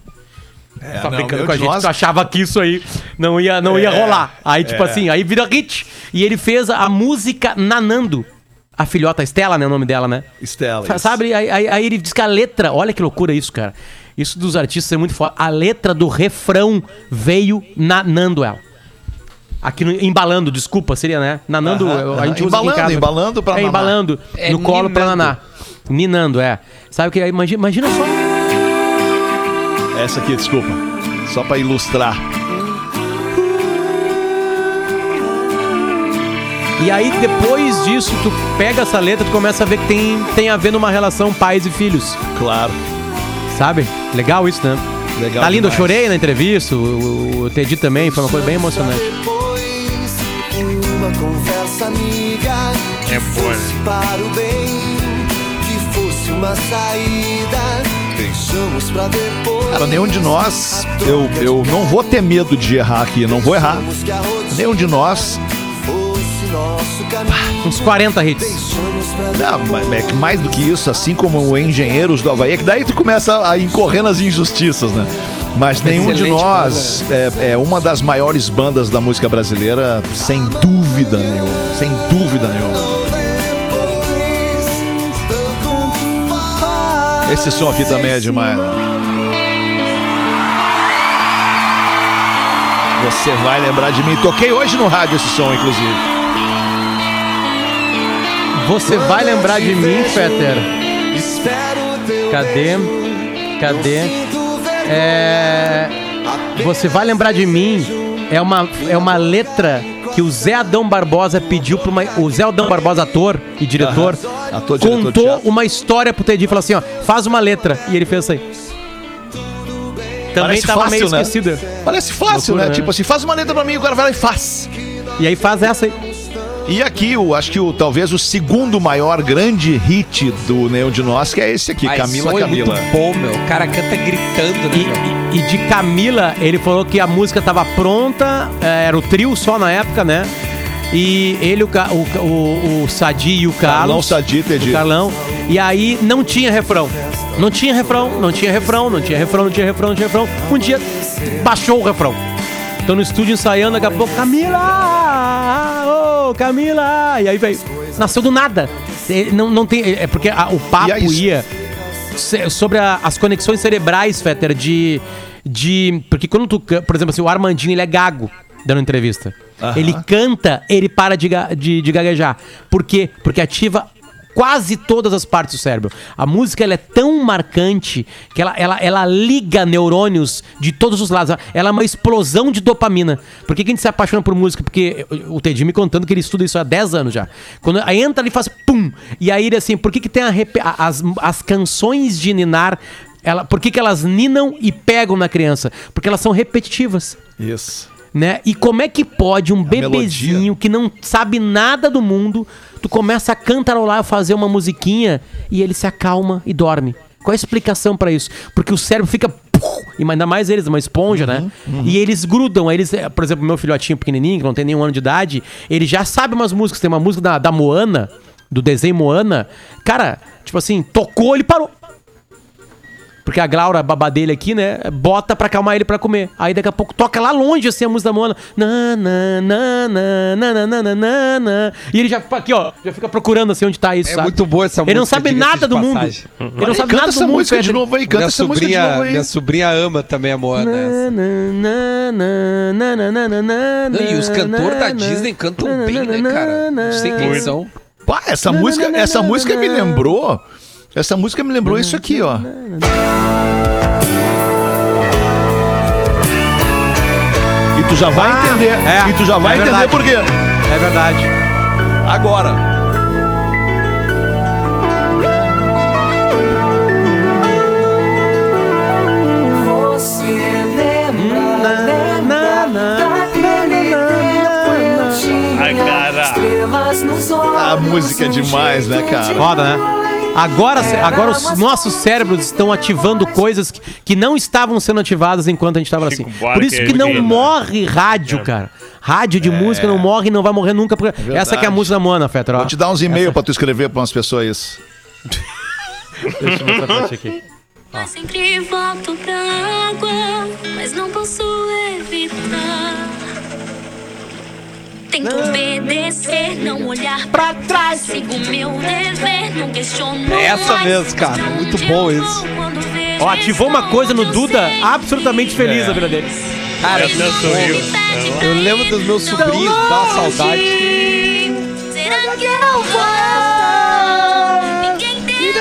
S4: É,
S5: tá brincando com a gente,
S4: nós-
S5: tu achava que isso aí não ia, não ia
S4: É,
S5: rolar. Aí, tipo
S4: é.
S5: assim, aí vira hit. E ele fez a música Nanando. A filhota Estela, né? O nome dela, né?
S4: Estela.
S5: Sabe? Aí, aí- aí ele diz que a letra. Olha que loucura isso, cara. Isso dos artistas é muito foda. A letra do refrão veio nanando ela. Aqui no, embalando, desculpa, seria, né? Nanando,
S4: Aham,
S5: eu- a
S4: aham.
S5: gente usa aqui em
S4: Embalando,
S5: casa.
S4: embalando pra
S5: É,
S4: nanar.
S5: embalando.
S6: É
S5: no colo pra nanar. Ninando, é. Sabe o que? Imagina, imagina só.
S4: Essa aqui, desculpa. Só pra ilustrar.
S5: E aí, depois disso, tu pega essa letra, tu começa a ver que tem, tem a ver numa relação pais e filhos.
S4: Claro.
S5: Sabe? Legal isso, né?
S4: Legal
S5: Tá lindo, eu
S4: demais.
S5: chorei na entrevista, o, o, o Teddy também, foi uma coisa bem emocionante.
S32: Uma conversa amiga
S31: É boa, né?
S32: para o bem, que fosse uma saída, deixamos pra depois.
S4: Cara, nenhum de nós, eu, eu não vou ter medo de errar aqui, não vou errar. Nenhum de nós.
S32: Fosse nosso caminho,
S5: Uns 40 hits.
S4: Não, mas é que mais do que isso, assim como o Engenheiros do Havaí, é que daí tu começa a incorrer nas injustiças, né? Mas nenhum de nós é, é uma das maiores bandas da música brasileira, sem dúvida nenhuma. Sem dúvida nenhuma. Esse som aqui também é demais. Você vai lembrar de mim. Toquei hoje no rádio esse som, inclusive.
S5: Você vai lembrar de mim, Fetter? Cadê? Cadê? É... Você vai lembrar de mim é uma, é uma letra que o Zé Adão Barbosa pediu para uma. O Zé Adão Barbosa, ator e diretor,
S4: Aham. Ator, diretor
S5: contou uma história pro Teddy e falou assim: ó, faz uma letra. E ele fez isso aí. Também
S4: Parece
S5: tava
S4: fácil,
S5: meio
S4: né?
S5: esquecida.
S4: Parece fácil,
S5: Loucura,
S4: né?
S5: né?
S4: Tipo assim, faz uma letra pra mim, o cara vai lá e faz.
S5: E aí faz essa aí.
S4: E aqui, o, acho que o, talvez o segundo maior grande hit do Nenhum de Nós, que é esse aqui,
S6: Mas
S4: Camila
S6: é
S4: Camila.
S6: muito bom, meu. O cara canta gritando, né?
S5: E, e- e de Camila, ele falou que a música tava pronta, eh, era o trio só na época, né? E ele, o, o, o, o Sadi e o Carlos.
S4: Carlão Sadi, Teddy.
S5: O Carlão. E aí não tinha refrão. Não tinha refrão, não tinha refrão, não tinha refrão, não tinha refrão, não tinha refrão. Um dia baixou o refrão. Tô no estúdio ensaiando, daqui a pouco, Camila! Ô, Camila! E aí veio. Nasceu do nada. Não, não tem. É porque a- o papo
S4: aí,
S5: ia sobre a- as conexões cerebrais, Fetter, de. de porque quando tu. Por exemplo, assim, o Armandinho ele é gago dando entrevista.
S4: Aham.
S5: Ele canta, ele para de, de, de gaguejar. Por quê? Porque ativa quase todas as partes do cérebro. A música ela é tão marcante que ela, ela, ela liga neurônios de todos os lados. Ela é uma explosão de dopamina. Por que, que a gente se apaixona por música? Porque o Teddy me contando que ele estuda isso há 10 anos já. Quando aí entra ali faz pum. E aí ele assim, por que, que tem a- as, as canções de ninar? Ela, por que, que elas ninam e pegam na criança? Porque elas são repetitivas
S4: Isso.
S5: Né? E como é que pode um bebezinho que não sabe nada do mundo, tu começa a cantarolar, fazer uma musiquinha e ele se acalma e dorme? Qual a explicação pra isso? Porque o cérebro fica e ainda mais eles, uma esponja, né? E eles grudam, eles, por exemplo, meu filhotinho pequenininho, que não tem nenhum ano de idade, ele já sabe umas músicas, tem uma música da, da Moana, do desenho Moana, cara, tipo assim, tocou, ele parou. Porque a Glaura, a dele aqui, né? Bota pra calmar ele pra comer. Aí daqui a pouco toca lá longe assim a música da Moana. Na, na, na, na, na, na, na, na, E ele já fica aqui, ó. Já fica procurando assim onde tá isso.
S6: É
S5: sabe?
S6: muito boa essa música.
S5: Ele não sabe nada do mundo. Ele não sabe nada do mundo.
S6: Essa Música de novo aí, canta essa música de
S5: novo aí. Minha sobrinha ama também a
S6: Moana. E os cantores da Disney cantam bem, né, cara? Sem quem são.
S4: Pá, essa música, essa música me lembrou essa música me lembrou isso aqui, ó. E tu já vai entender. e tu já vai
S5: é
S4: entender
S5: verdade.
S4: por quê.
S5: É verdade.
S4: Agora.
S15: Você lembra, lembra daquele tinha
S4: Ai, cara.
S15: estrelas nos olhos.
S4: A música é demais, né, cara?
S5: Foda, né? Agora, agora os nossos cérebros estão ativando coisas que, que não estavam sendo ativadas enquanto a gente estava assim. Por isso
S31: é
S5: que não morre rádio, cara. Rádio de música não morre e não vai morrer nunca. porque Essa que é a música da Moana, Fetter. ó.
S4: Vou te dar uns e-mails pra tu escrever pra umas pessoas isso.
S5: Deixa eu ver essa parte aqui.
S33: Eu sempre volto pra água, mas não posso evitar. Tento obedecer, não olhar pra trás. Sigo meu dever, não questiono.
S6: É essa mesmo, cara. Muito bom isso.
S5: Ó, ativou uma coisa no Duda absolutamente feliz
S6: É.
S5: a vida dele.
S6: Cara,
S31: sorriu.
S6: eu lembro dos meus sobrinhos, dá uma saudade.
S33: Será que eu vou? Ninguém tem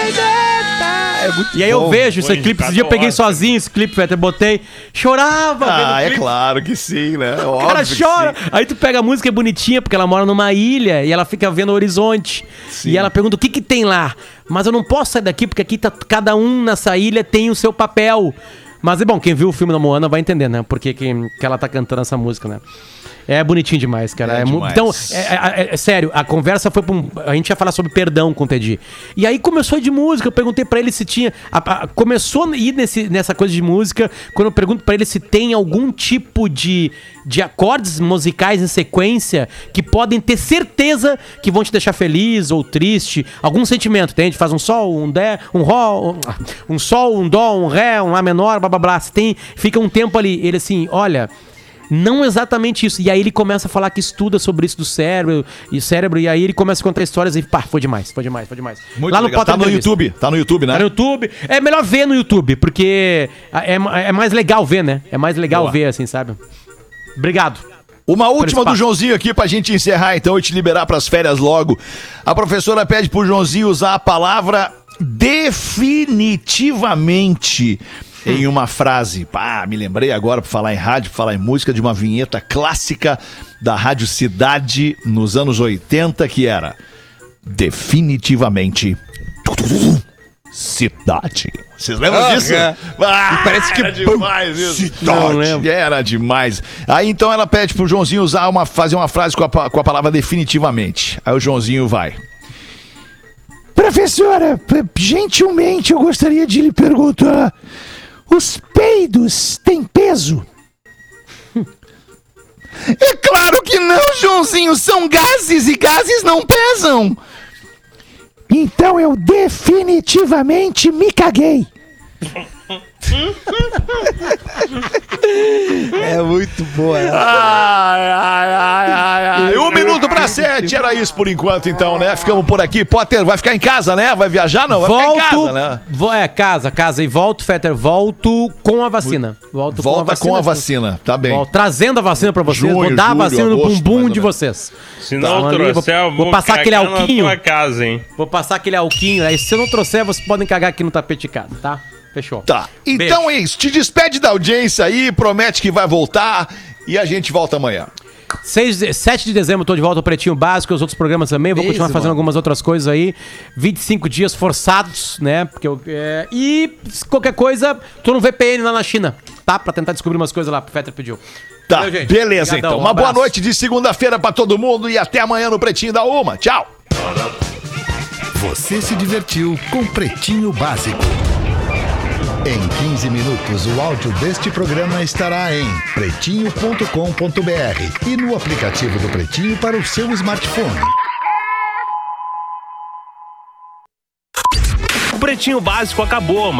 S6: É muito
S5: E aí eu
S6: bom.
S5: vejo esse clipe, esse dia eu peguei sozinho esse clipe, Fetter, botei, chorava
S4: Ah,
S5: o
S4: é claro que sim, né?
S5: O cara
S4: Óbvio que
S5: chora.
S4: sim.
S5: Aí tu pega a música, é bonitinha, porque ela mora numa ilha e ela fica vendo o horizonte. E ela pergunta o que que tem lá. Mas eu não posso sair daqui, porque aqui tá, cada um nessa ilha tem o seu papel. Mas é bom, quem viu o filme da Moana vai entender, né? Porque que, que ela tá cantando essa música, né? É bonitinho demais, cara.
S4: É
S5: É
S4: demais.
S5: Então, é, é- é- é sério, a conversa foi pra um. A gente ia falar sobre perdão com o Teddy. E aí começou de música, eu perguntei pra ele se tinha. a- a- começou a ir nesse, nessa coisa de música, quando eu pergunto pra ele se tem algum tipo de, de acordes musicais em sequência que podem ter certeza que vão te deixar feliz ou triste. Algum sentimento, tem? A gente faz um sol, um dé, um ró, um, um sol, um dó, um ré, um lá menor, blá blá blá. Se tem, fica um tempo ali. Ele assim, olha. Não exatamente isso. E aí ele começa a falar que estuda sobre isso do cérebro e cérebro, e aí ele começa a contar histórias e pá, foi demais, foi demais, foi demais.
S4: Muito
S5: Lá no
S4: legal. Tá no
S5: Entrevista.
S4: YouTube, tá no YouTube, né?
S5: Tá no YouTube. É melhor ver no YouTube, porque é, é mais legal ver, né? É mais legal
S4: Boa.
S5: ver, assim, sabe? Obrigado.
S4: Uma última do. Joãozinho aqui pra gente encerrar então e te liberar pras férias logo. A professora pede pro Joãozinho usar a palavra definitivamente em uma frase. Pá, me lembrei agora pra falar em rádio, pra falar em música de uma vinheta clássica da Rádio Cidade nos anos 80 que era definitivamente Cidade. Vocês lembram
S6: Ah,
S4: disso?
S6: é.
S4: Ah,
S6: parece que
S4: era demais isso.
S5: Não
S4: Cidade.
S5: lembro.
S4: Era demais. Aí então ela pede pro Joãozinho usar uma, fazer uma frase com a, com a palavra definitivamente. Aí o Joãozinho vai.
S34: Professora, gentilmente eu gostaria de lhe perguntar: os peidos têm peso? É claro que não, Joãozinho, são gases e gases não pesam. Então eu definitivamente me caguei.
S6: É muito boa.
S4: Ai, ai, ai, ai, ai. Um minuto para sete, era isso por enquanto, então, né? Ficamos por aqui. Potter, vai ficar em casa, né? Vai viajar? Não, vai
S5: volto,
S4: ficar em casa, né?
S5: vo- é, casa, casa. E volto, Fetter, volto com a vacina. Volto
S4: Volta com a vacina, tá bem.
S5: Volto trazendo a vacina pra vocês.
S4: Junho,
S5: vou dar
S4: julho,
S5: a vacina
S4: agosto,
S5: no bumbum de vocês.
S31: Se não
S5: Então, ali,
S31: trouxer, eu
S5: vou,
S31: vou
S5: passar aquele alquinho.
S31: tua casa, hein?
S5: Vou passar aquele alquinho. Aí se eu não trouxer, vocês podem cagar aqui no tapete de casa, tá? Fechou.
S4: Tá. Então é isso. Te despede da audiência aí, promete que vai voltar e a gente volta amanhã.
S5: 6, de- 7 de dezembro tô de volta ao Pretinho Básico, os outros programas também. Vou
S6: Mesmo,
S5: continuar fazendo
S6: mano.
S5: algumas outras coisas aí. 25 dias forçados, né? Porque eu, é, e qualquer coisa, tô no VPN lá na China, tá? Pra tentar descobrir umas coisas lá. O Fetter pediu.
S4: Tá,
S5: Valeu, gente.
S4: beleza
S5: Obrigadão,
S4: então.
S5: um
S4: Uma boa noite de segunda-feira pra todo mundo e até amanhã no Pretinho da Uma. Tchau.
S1: Você se divertiu com Pretinho Básico. Em 15 minutos, o áudio deste programa estará em pretinho.com.br e no aplicativo do Pretinho para o seu smartphone.
S35: O Pretinho Básico acabou, mas